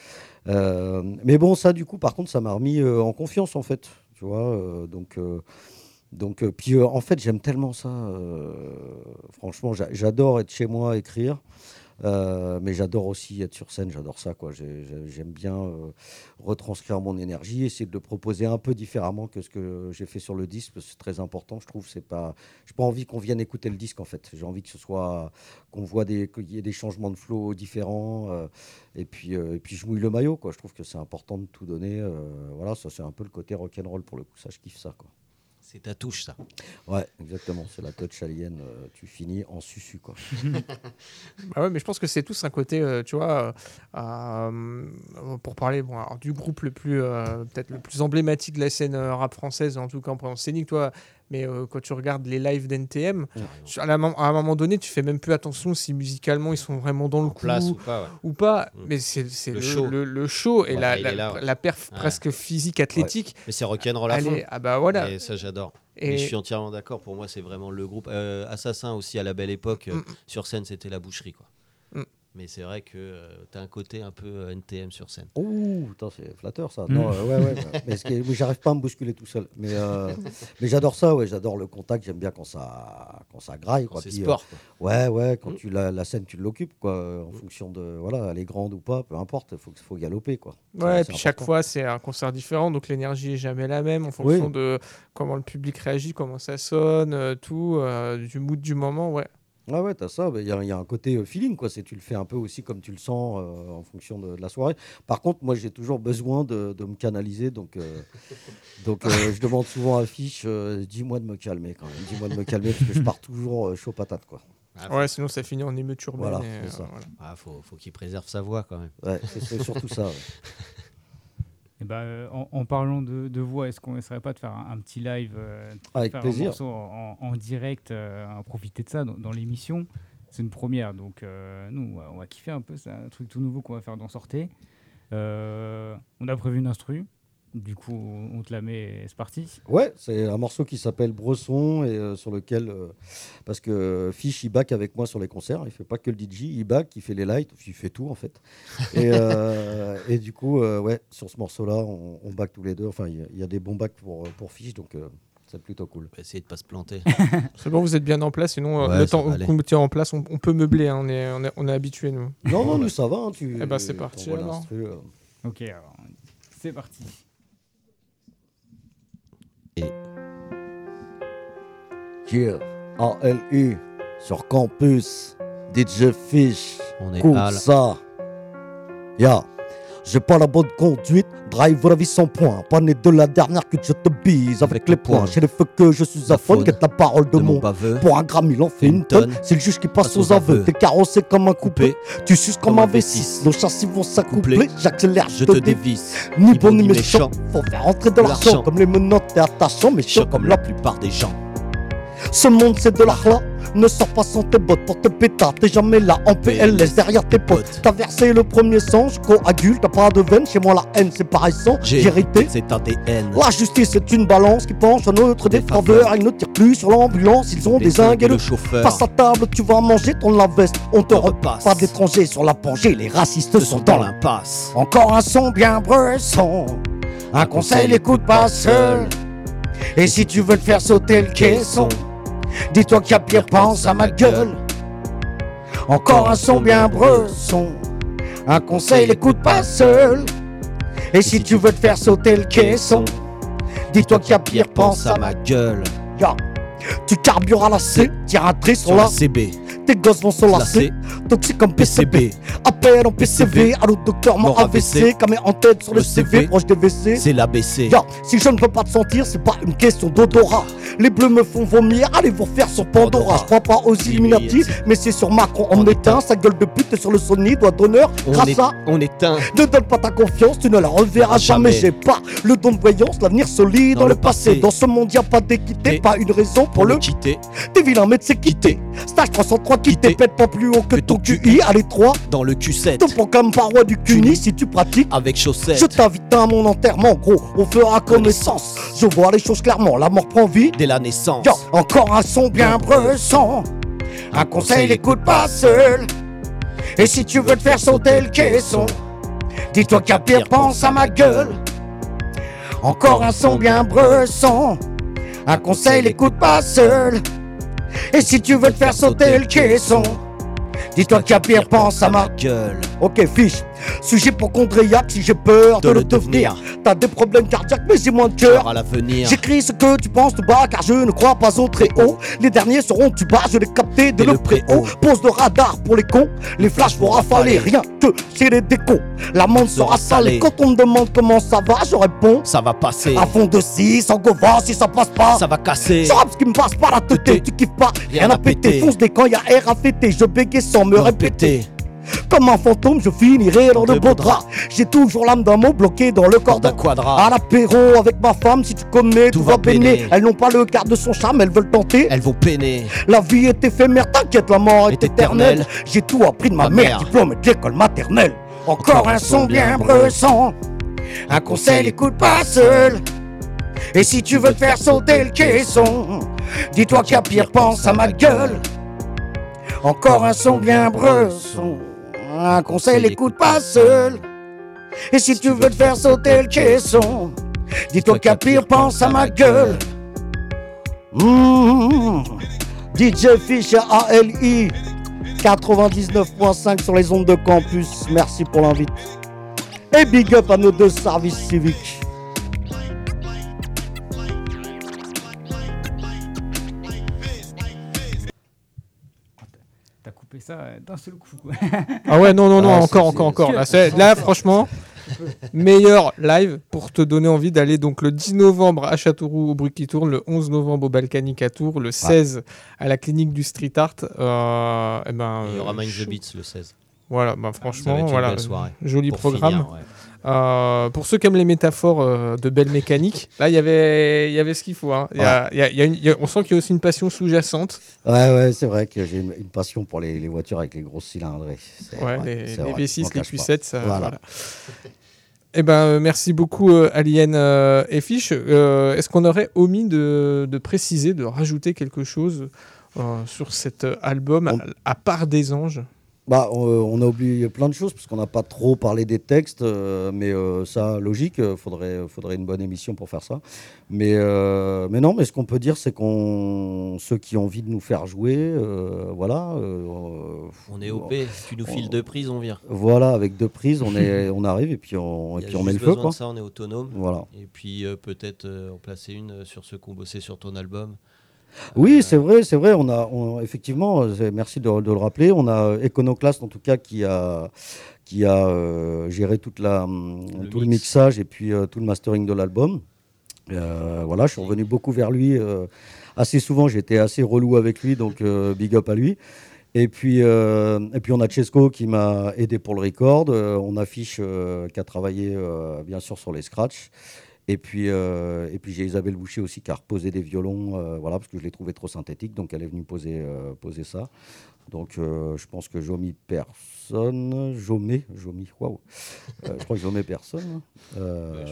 Mais bon, ça, du coup, par contre, ça m'a remis en confiance, en fait. Tu vois, donc. donc, puis en fait, j'aime tellement ça. franchement, j'a- j'adore être chez moi, écrire. Euh, mais j'adore aussi être sur scène, j'adore ça. quoi. J'ai- j'ai- J'aime bien euh, retranscrire mon énergie, essayer de le proposer un peu différemment que ce que j'ai fait sur le disque, c'est très important, je trouve. C'est pas, pas envie qu'on vienne écouter le disque en fait. J'ai envie que ce soit, qu'on voit qu'il y ait des changements de flow différents. euh, et puis, et puis je mouille le maillot, quoi. Je trouve que c'est important de tout donner. voilà, ça c'est un peu le côté rock'n'roll pour le coup. Ça, je kiffe ça, quoi. C'est ta touche, ça. Ouais, exactement. C'est la touch alien. euh, tu finis en susu, quoi. [LAUGHS] Bah ouais, mais je pense que c'est tous un côté, euh, tu vois, euh, euh, pour parler bon, alors, du groupe le plus, euh, peut-être le plus emblématique de la scène rap française, en tout cas en présence scénique, toi. Mais euh, quand tu regardes les lives d'NTM, tu- à, un moment donné, tu fais même plus attention si musicalement ils sont vraiment dans le coup place ou pas, ouais. ou pas. Mm. Mais c'est Le le, show. le- show et Ouais, la, la, là, perf presque physique, athlétique. Mais c'est rock'n'roll à fond. Ah bah voilà. Et ça, j'adore. Et- je suis entièrement d'accord. Pour moi, c'est vraiment le groupe. Euh, Assassin aussi, à la belle époque, Mm. sur scène, c'était la boucherie. Quoi. Mm. Mais c'est vrai que tu as un côté un peu euh, NTM sur scène. Ouh, putain, c'est flatteur ça. Mm. Non, euh, ouais, ouais. mais j'arrive pas à me bousculer tout seul. Mais, euh, [LAUGHS] mais j'adore ça, ouais. J'adore le contact. J'aime bien quand ça, quand ça graille. Quand quoi. c'est Puis, euh, sport, ouais, ouais. Quand Mm. tu la, la scène, tu l'occupes, quoi. En fonction de, voilà, elle est grande ou pas, peu importe. Faut, faut galoper, quoi. Ouais, C'est- et puis chaque fois, c'est un concert différent, donc l'énergie est jamais la même en fonction Oui. de comment le public réagit, comment ça sonne, euh, tout, euh, du mood du moment, ouais. Ouais, ouais, t'as ça. Il y, a- y a un côté euh, feeling, quoi. C'est tu le fais un peu aussi comme tu le sens euh, en fonction de, de la soirée. Par contre, moi, j'ai toujours besoin de, de me canaliser, donc, euh, [LAUGHS] donc euh, je demande souvent à Fiche, euh, dis-moi de me calmer quand même. Dis-moi de me calmer parce que je pars toujours euh, chaud patate, quoi. Ouais, sinon ça finit en émeute urbaine. Voilà, et, c'est euh, ça. voilà. Ah, faut, faut qu'il préserve sa voix quand même. Ouais, c'est- c'est surtout ça. ouais. [LAUGHS] Eh ben, euh, en, en parlant de, de voix, est-ce qu'on essaierait pas de faire un, un petit live, euh, Avec faire plaisir. un morceau en, en direct, euh, à profiter de ça dans, dans l'émission? C'est une première, donc euh, nous, on va- on va kiffer un peu, c'est un truc tout nouveau qu'on va faire dans Sortez. Euh, on a prévu une instru, du coup, on te la met et c'est parti. Ouais, c'est un morceau qui s'appelle Bresson et euh, sur lequel, euh, parce que Fish il back avec moi sur les concerts, il fait pas que le DJ, il back, il fait les lights, il fait tout en fait. Et, [LAUGHS] euh, et du coup, euh, ouais, sur ce morceau-là, on, on back tous les deux. Enfin, il y a- il y, a des bons backs pour pour Fish, donc euh, c'est plutôt cool. On va essayer de pas se planter. [LAUGHS] C'est bon, vous êtes bien en place, sinon euh, Ouais, le temps vous mettez en place, on, on peut meubler, hein, on est, on est, on est habitué nous. Non, non, nous ça va. hein, tu, Eh ben, c'est parti, alors. euh. Ok, alors, c'est parti. Yeah, ALU sur campus, DJ Fish, On est cool Al. ça. Yeah. J'ai pas la bonne conduite, drive la vie sans point. Pas né de la dernière que je te bise avec, les poings. J'ai les feux que je suis à fond, get la parole de, mon baveux. Pour un gramme, il en fait une tonne. C'est le juge qui passe aux aveux. T'es carrossé comme un coupé, tu suces comme un V6. Nos châssis vont s'accoupler, j'accélère, je te dévisse. Ni bon ni méchant, faut faire rentrer de l'argent comme les menottes et attachants, mais chaud comme la plupart des gens. Ce monde c'est de l'art ne sors pas sans tes bottes pour te pétard, t'es jamais là en PLS derrière tes potes. T'as versé le premier sang, je coagule, t'as pas de veine, chez moi la haine c'est pareil sans vérité. C'est ADN. La justice est une balance qui penche en notre défaveur, ils ne tirent plus sur l'ambulance, ils ont Les désingué le le chauffeur. Passe à table, tu vas manger ton lave-veste, on te repasse. Pas d'étrangers sur la plongée, les racistes sont dans l'impasse. Encore un son bien bresson, un conseil, écoute pas seul. Et si tu veux te faire sauter le caisson, dis-toi qu'il y a pire, pense à ma gueule. Encore un son bien bresson, un conseil, écoute pas seul. Et si tu veux te faire sauter le caisson, dis-toi qu'il y a pire, pense à ma gueule. Tu carbures à la C, tire un trait sur la CB. Tes gosses vont se lasser, toxique comme PCB. Appel en PCV, allô docteur, mon AVC, camé en tête sur le CV, proche des WC. C'est l'ABC. Si je ne peux pas te sentir, c'est pas une question d'odorat. Les bleus me font vomir, allez vous refaire sur Pandora. Je crois pas aux Illuminati, mais c'est sur Macron en éteint. Sa gueule de pute sur le Sony, doigt d'honneur. On, Grâce à. on éteint. Ne donne pas ta confiance, tu ne la reverras jamais. J'ai pas le don de voyance, l'avenir solide dans, le passé. Dans ce monde, y a pas d'équité, pas une raison pour le quitter. T'es vilain, mais c'est quitté. Stage 303 quitté, pète pas plus haut que ton QI à l'étroit. Dans le Q7. Te proclame paroi du CUNY si tu pratiques. Avec chaussettes. Je t'invite à mon enterrement, gros. On fera connaissance. Je vois les choses clairement, la mort prend vie. Dès la naissance. Yo, encore un son bien bresson. Un conseil, écoute pas seul. Et si tu veux te faire sauter le caisson, dis-toi qu'à pire, pense à ma gueule. Encore un son bien bresson. Un conseil, écoute pas seul. Et si tu veux te faire sauter le caisson, dis-toi qu'à pire, pense à ma gueule. Ok, fiche. Sujet pour chondriaque si j'ai peur de, le devenir. T'as des problèmes cardiaques, mais j'ai moins de cœur. à l'avenir. J'écris ce que tu penses tout bas, car je ne crois pas au très haut. Les derniers seront du bas, je l'ai capté de le préhaut. Pose de radar pour les cons, les flashs vont rafaler. Rien que chez les décos, l'amende sera salée. Quand on me demande comment ça va, je réponds. Ça va passer. À fond de 6, en gova, si ça passe pas. Ça va casser. Ça rappe ce qui me passe pas la tête. Tu kiffes pas, rien à péter. Fonce des camps, y'a air à fêter. Je bégaye sans me répéter. Comme un fantôme, je finirai dans de beaux draps. J'ai toujours l'âme d'un mot bloqué dans le corps d'un quadrat. À l'apéro avec ma femme, si tu connais, tout, va va peiner. peiner. Elles n'ont pas le quart de son charme, elles veulent tenter. Elles vont peiner. La vie est éphémère, t'inquiète, la mort est, Est éternelle. éternelle. J'ai tout appris de ma, Ma mère, mère. diplôme de l'école maternelle. Encore un son bien bresson. Un conseil, écoute pas seul. Et si tu veux te faire sauter le caisson, dis-toi qu'à pire, pense à ma gueule. Encore un son bien bresson. Un conseil, écoute pas seul. Et si tu veux te faire sauter le caisson, dis-toi qu'à pire, pense à ma gueule. Mmh. DJ Fish ALI 99.5 sur les ondes de campus. Merci pour l'invite. Et big up à nos deux services civiques. Ça euh, d'un seul coup. [LAUGHS] Ah ouais, non, non, non, Ah, encore, encore, encore. Là, c'est- c'est- là, [LAUGHS] franchement, meilleur live pour te donner envie d'aller donc le 10 novembre à Châteauroux au Bruit qui tourne, le 11 novembre au Balkanique à Tours, le 16 à la clinique du street art. euh, eh ben, Il y aura euh, Mind the. Beats le 16. Voilà, bah, va franchement, voilà, joli Pour programme. finir, ouais. Euh, pour ceux qui aiment les métaphores euh, de belle mécanique, là il y avait, il y avait ce qu'il faut. hein. Il y a- il y a- il y a une- il y a- on sent qu'il y a aussi une passion sous-jacente. Ouais, ouais, c'est vrai que j'ai une, une passion pour les, les voitures avec les grosses cylindrées. Ouais, vrai, les, c'est les vrai, je V6, m'en les cache pas. Q7, ça, Voilà. voilà. [LAUGHS] Eh ben, merci beaucoup, euh, Alien euh, et Fish. Euh, Est-ce qu'on aurait omis de, de préciser, de rajouter quelque chose euh, sur cet album, à, à part des anges? Bah, on, on a oublié plein de choses parce qu'on n'a pas trop parlé des textes, euh, mais euh, ça, logique, euh, faudrait, faudrait une bonne émission pour faire ça. Mais, euh, mais non, mais ce qu'on peut dire, c'est qu'on ceux qui ont envie de nous faire jouer, euh, voilà. euh, On est OP. Tu nous files deux prises, on vient. Voilà, avec deux prises, on, est, [LAUGHS] on arrive et puis on, et Il puis on met le feu. Quoi. de ça, on est autonome. Voilà. Et puis euh, peut-être euh, en placer une euh, sur ceux qui ont bossé sur ton album. Oui, c'est vrai, c'est vrai. On a, on- effectivement, euh, merci de, de le rappeler. On a Econoclast, en tout cas, qui a, qui a euh, géré toute la, hum, tout le mix. mixage et puis euh, tout le mastering de l'album. Euh, voilà, je suis revenu beaucoup vers lui. euh, assez souvent, j'étais assez relou avec lui, donc euh, big up à lui. Et puis, euh, et puis on a Chesco qui m'a aidé pour le record. Euh, on a Fish euh, qui a travaillé euh, bien sûr sur les scratchs. Et puis, euh, puis j'ai Isabelle Boucher aussi qui a reposé des violons, euh, voilà, parce que je les trouvais trop synthétiques, donc elle est venue poser, euh, poser ça. Donc je pense que Jomi personne, Jomé, Jomi, waouh, Euh, je crois que Jomé personne. Euh,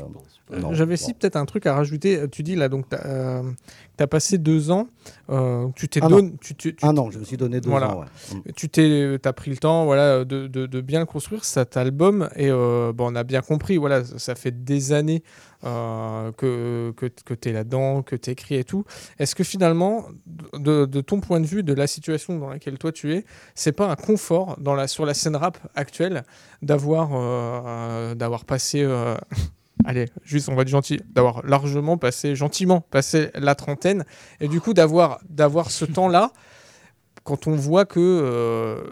non, J'avais bon. si peut-être un truc à rajouter. Tu dis là, donc, tu as, passé deux ans. euh, tu t'es an. donné. Tu, tu- tu- Un an, je me suis donné deux voilà. ans, ouais. Mm. Tu t'es, as pris le temps voilà, de, de- de bien construire cet album. Et euh, bon, on a bien compris, voilà, ça fait des années euh, que, que, que tu es là-dedans, que tu écris et tout. Est-ce que finalement, de, de ton point de vue, de la situation dans laquelle toi tu es, c'est pas un confort dans la, sur la scène rap actuelle d'avoir, euh, d'avoir passé. euh, [LAUGHS] Allez, juste, on va être gentil, d'avoir largement passé, gentiment passé la trentaine, et du coup d'avoir, d'avoir ce [LAUGHS] temps-là, quand on voit que euh,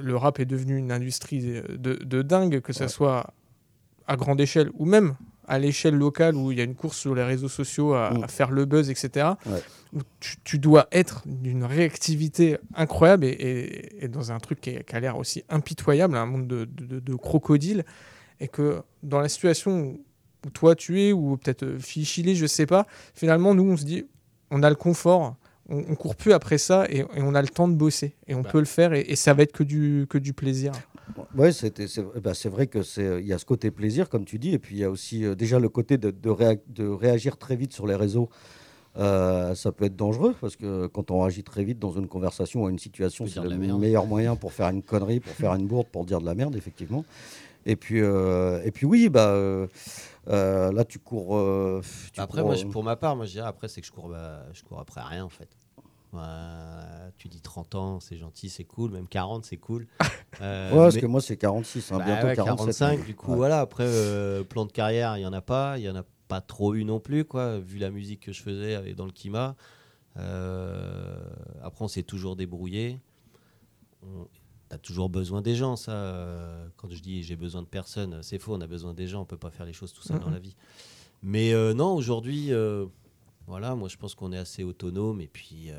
le rap est devenu une industrie de, de dingue, que ce soit à grande échelle ou même à l'échelle locale où il y a une course sur les réseaux sociaux à, Mm. à faire le buzz, etc., Ouais. où tu, tu dois être d'une réactivité incroyable et, et- et dans un truc qui, est- qui a l'air aussi impitoyable, un monde de, de, de crocodiles, et que dans la situation où toi tu es, ou peut-être euh, Fichilé, je sais pas, finalement, nous, on se dit, on a le confort, on, on court plus après ça, et, et on a le temps de bosser, et on Bah. peut le faire, et, et ça va être que du, que du plaisir. Ouais, c'était, c'est, bah, c'est vrai que c'est, il y a ce côté plaisir, comme tu dis, et puis il y a aussi euh, déjà le côté de, de, réa- de réagir très vite sur les réseaux. Euh, ça peut être dangereux parce que quand on réagit très vite dans une conversation ou une situation, c'est le meilleur moyen pour faire une connerie, pour faire une bourde, pour dire de la merde, effectivement. Et puis, euh, et puis oui, bah, euh, là tu cours. euh, tu Après, cours, moi, je- euh, pour ma part, moi, je dirais après, c'est que je cours, bah, je cours après rien en fait. Tu dis 30 ans, c'est gentil, c'est cool. Même 40, c'est cool. [LAUGHS] Euh, Ouais, parce mais- que moi, c'est 46, hein, Bah bientôt ouais, 47. 45, du coup, Ouais. voilà. Après, euh, plan de carrière, il y en a pas. Il y en a pas trop eu non plus, quoi. Vu la musique que je faisais avec- dans le Kima. Euh, après, on s'est toujours débrouillé. On a toujours besoin des gens, ça. euh, Quand je dis j'ai besoin de personne, c'est faux. On a besoin des gens. On peut pas faire les choses tout seul dans la vie. Mais euh, non, aujourd'hui, euh, voilà, moi, je pense qu'on est assez autonome. Et puis,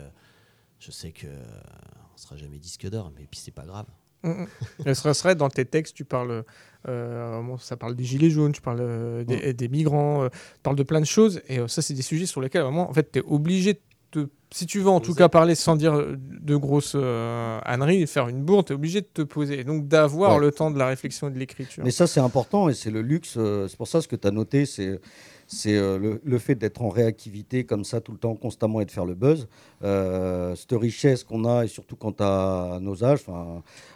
je sais que on sera jamais disque d'or, mais puis c'est pas grave. Mm, mm. Et ce serait dans tes textes, tu parles, euh, bon, ça parle des gilets jaunes, tu parles euh, des, des migrants, euh, tu parles de plein de choses, et ça, c'est des sujets sur lesquels vraiment, en fait, tu es obligé de, si tu veux en tout cas parler sans dire de grosses euh, âneries, faire une bourde, tu es obligé de te poser, et donc d'avoir Ouais. le temps de la réflexion et de l'écriture. Mais ça, c'est important et c'est le luxe. euh, c'est pour ça ce que tu as noté, c'est c'est euh, le, le fait d'être en réactivité comme ça tout le temps, constamment et de faire le buzz. Euh, cette richesse qu'on a et surtout quand as nos âges,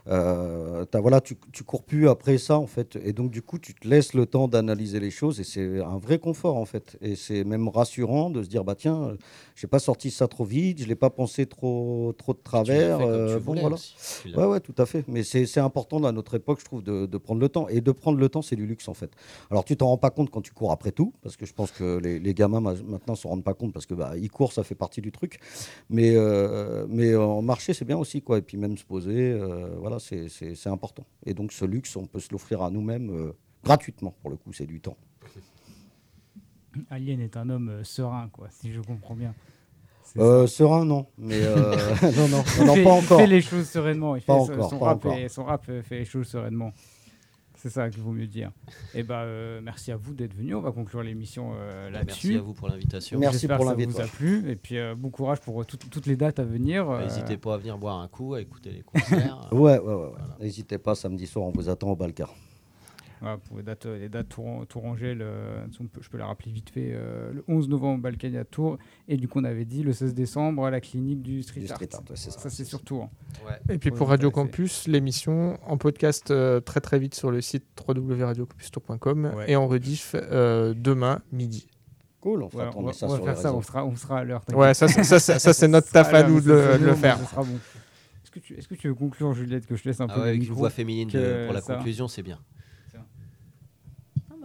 euh, t'as- voilà, tu, tu cours plus après ça en fait. Et donc du coup, tu te laisses le temps d'analyser les choses et c'est un vrai confort en fait. Et c'est même rassurant de se dire bah tiens, j'ai pas sorti ça trop vite, je l'ai pas pensé trop trop de travers. euh, bon voilà. aussi. Ouais ouais, tout à fait. Mais c'est c'est important à notre époque, je trouve, de, de prendre le temps. Et de prendre le temps, c'est du luxe en fait. Alors tu t'en rends pas compte quand tu cours après tout, parce que je pense que les, les gamins ma- maintenant s'en rendent pas compte parce que bah, ils courent, ça fait partie du truc. Mais euh, mais en marcher, c'est bien aussi quoi. Et puis même se poser, euh, voilà, c'est important. Et donc ce luxe, on peut se l'offrir à nous-mêmes euh, gratuitement pour le coup, c'est du temps. Alien est un homme serein, quoi, si je comprends bien. Euh, serein, non. Mais euh, [LAUGHS] non, non, non, pas encore. Il fait les choses sereinement. Il Pas son- encore, son, rap encore. et, son rap fait les choses sereinement. C'est ça qu'il vaut mieux dire. Et bah, euh, merci à vous d'être venu. On va conclure l'émission euh, là-dessus. Merci à vous pour l'invitation. Merci pour que ça vous a l'invitation. plu. Et puis, euh, bon courage pour tout- toutes les dates à venir. euh, N'hésitez pas à venir boire un coup, à écouter les concerts. Ouais, ouais, ouais. ouais. N'hésitez pas, samedi soir, on vous attend au Balcar. Voilà, pour les dates, les dates Tourangelle, euh, je peux la rappeler vite fait. euh, le 11 novembre, Balkany à Tours. Et du coup, on avait dit le 16 décembre à la clinique du Street Du Art. street art, ouais, c'est ça. ça, c'est sur Tours. Et puis Pour Radio. Campus, l'émission en podcast euh, très très vite sur le site www.radiocampus.com Ouais. et en rediff euh, demain midi. Cool, on on va, ça on va sur faire ça, on sera, on sera à l'heure. Ouais, ça, c'est- ça, c'est- ça, c'est notre taf à nous de le- faire. ça sera bon. Est-ce que, tu, est-ce que tu veux conclure, Juliette, que je te laisse un Ah peu ouais, avec une voix féminine de- pour la ça- conclusion, c'est bien.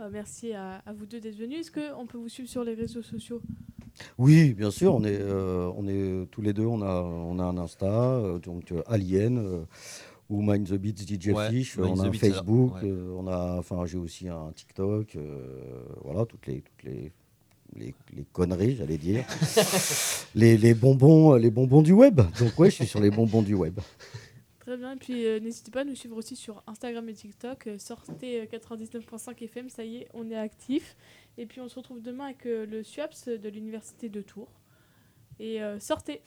Ah bah, merci à, à vous deux d'être venus. Est-ce qu'on peut vous suivre sur les réseaux sociaux? Oui, bien sûr, on est, euh, on est tous les deux, on a, on a un Insta, euh, donc euh, Alien euh, ou Mind the Beats DJ Ouais, Fish, Mind on a un Beats, Facebook, ouais. euh, on a, enfin j'ai aussi un TikTok, euh, voilà toutes les, toutes les, les, les conneries, j'allais dire, [LAUGHS] les, les bonbons, les bonbons du web. Donc ouais, je suis sur les bonbons du web. Très bien. Et puis euh, n'hésitez pas à nous suivre aussi sur Instagram et TikTok. Euh, sortez euh, 99.5 FM, ça y est, on est actif. Et puis on se retrouve demain avec euh, le SUAPS de l'Université de Tours. Et euh, sortez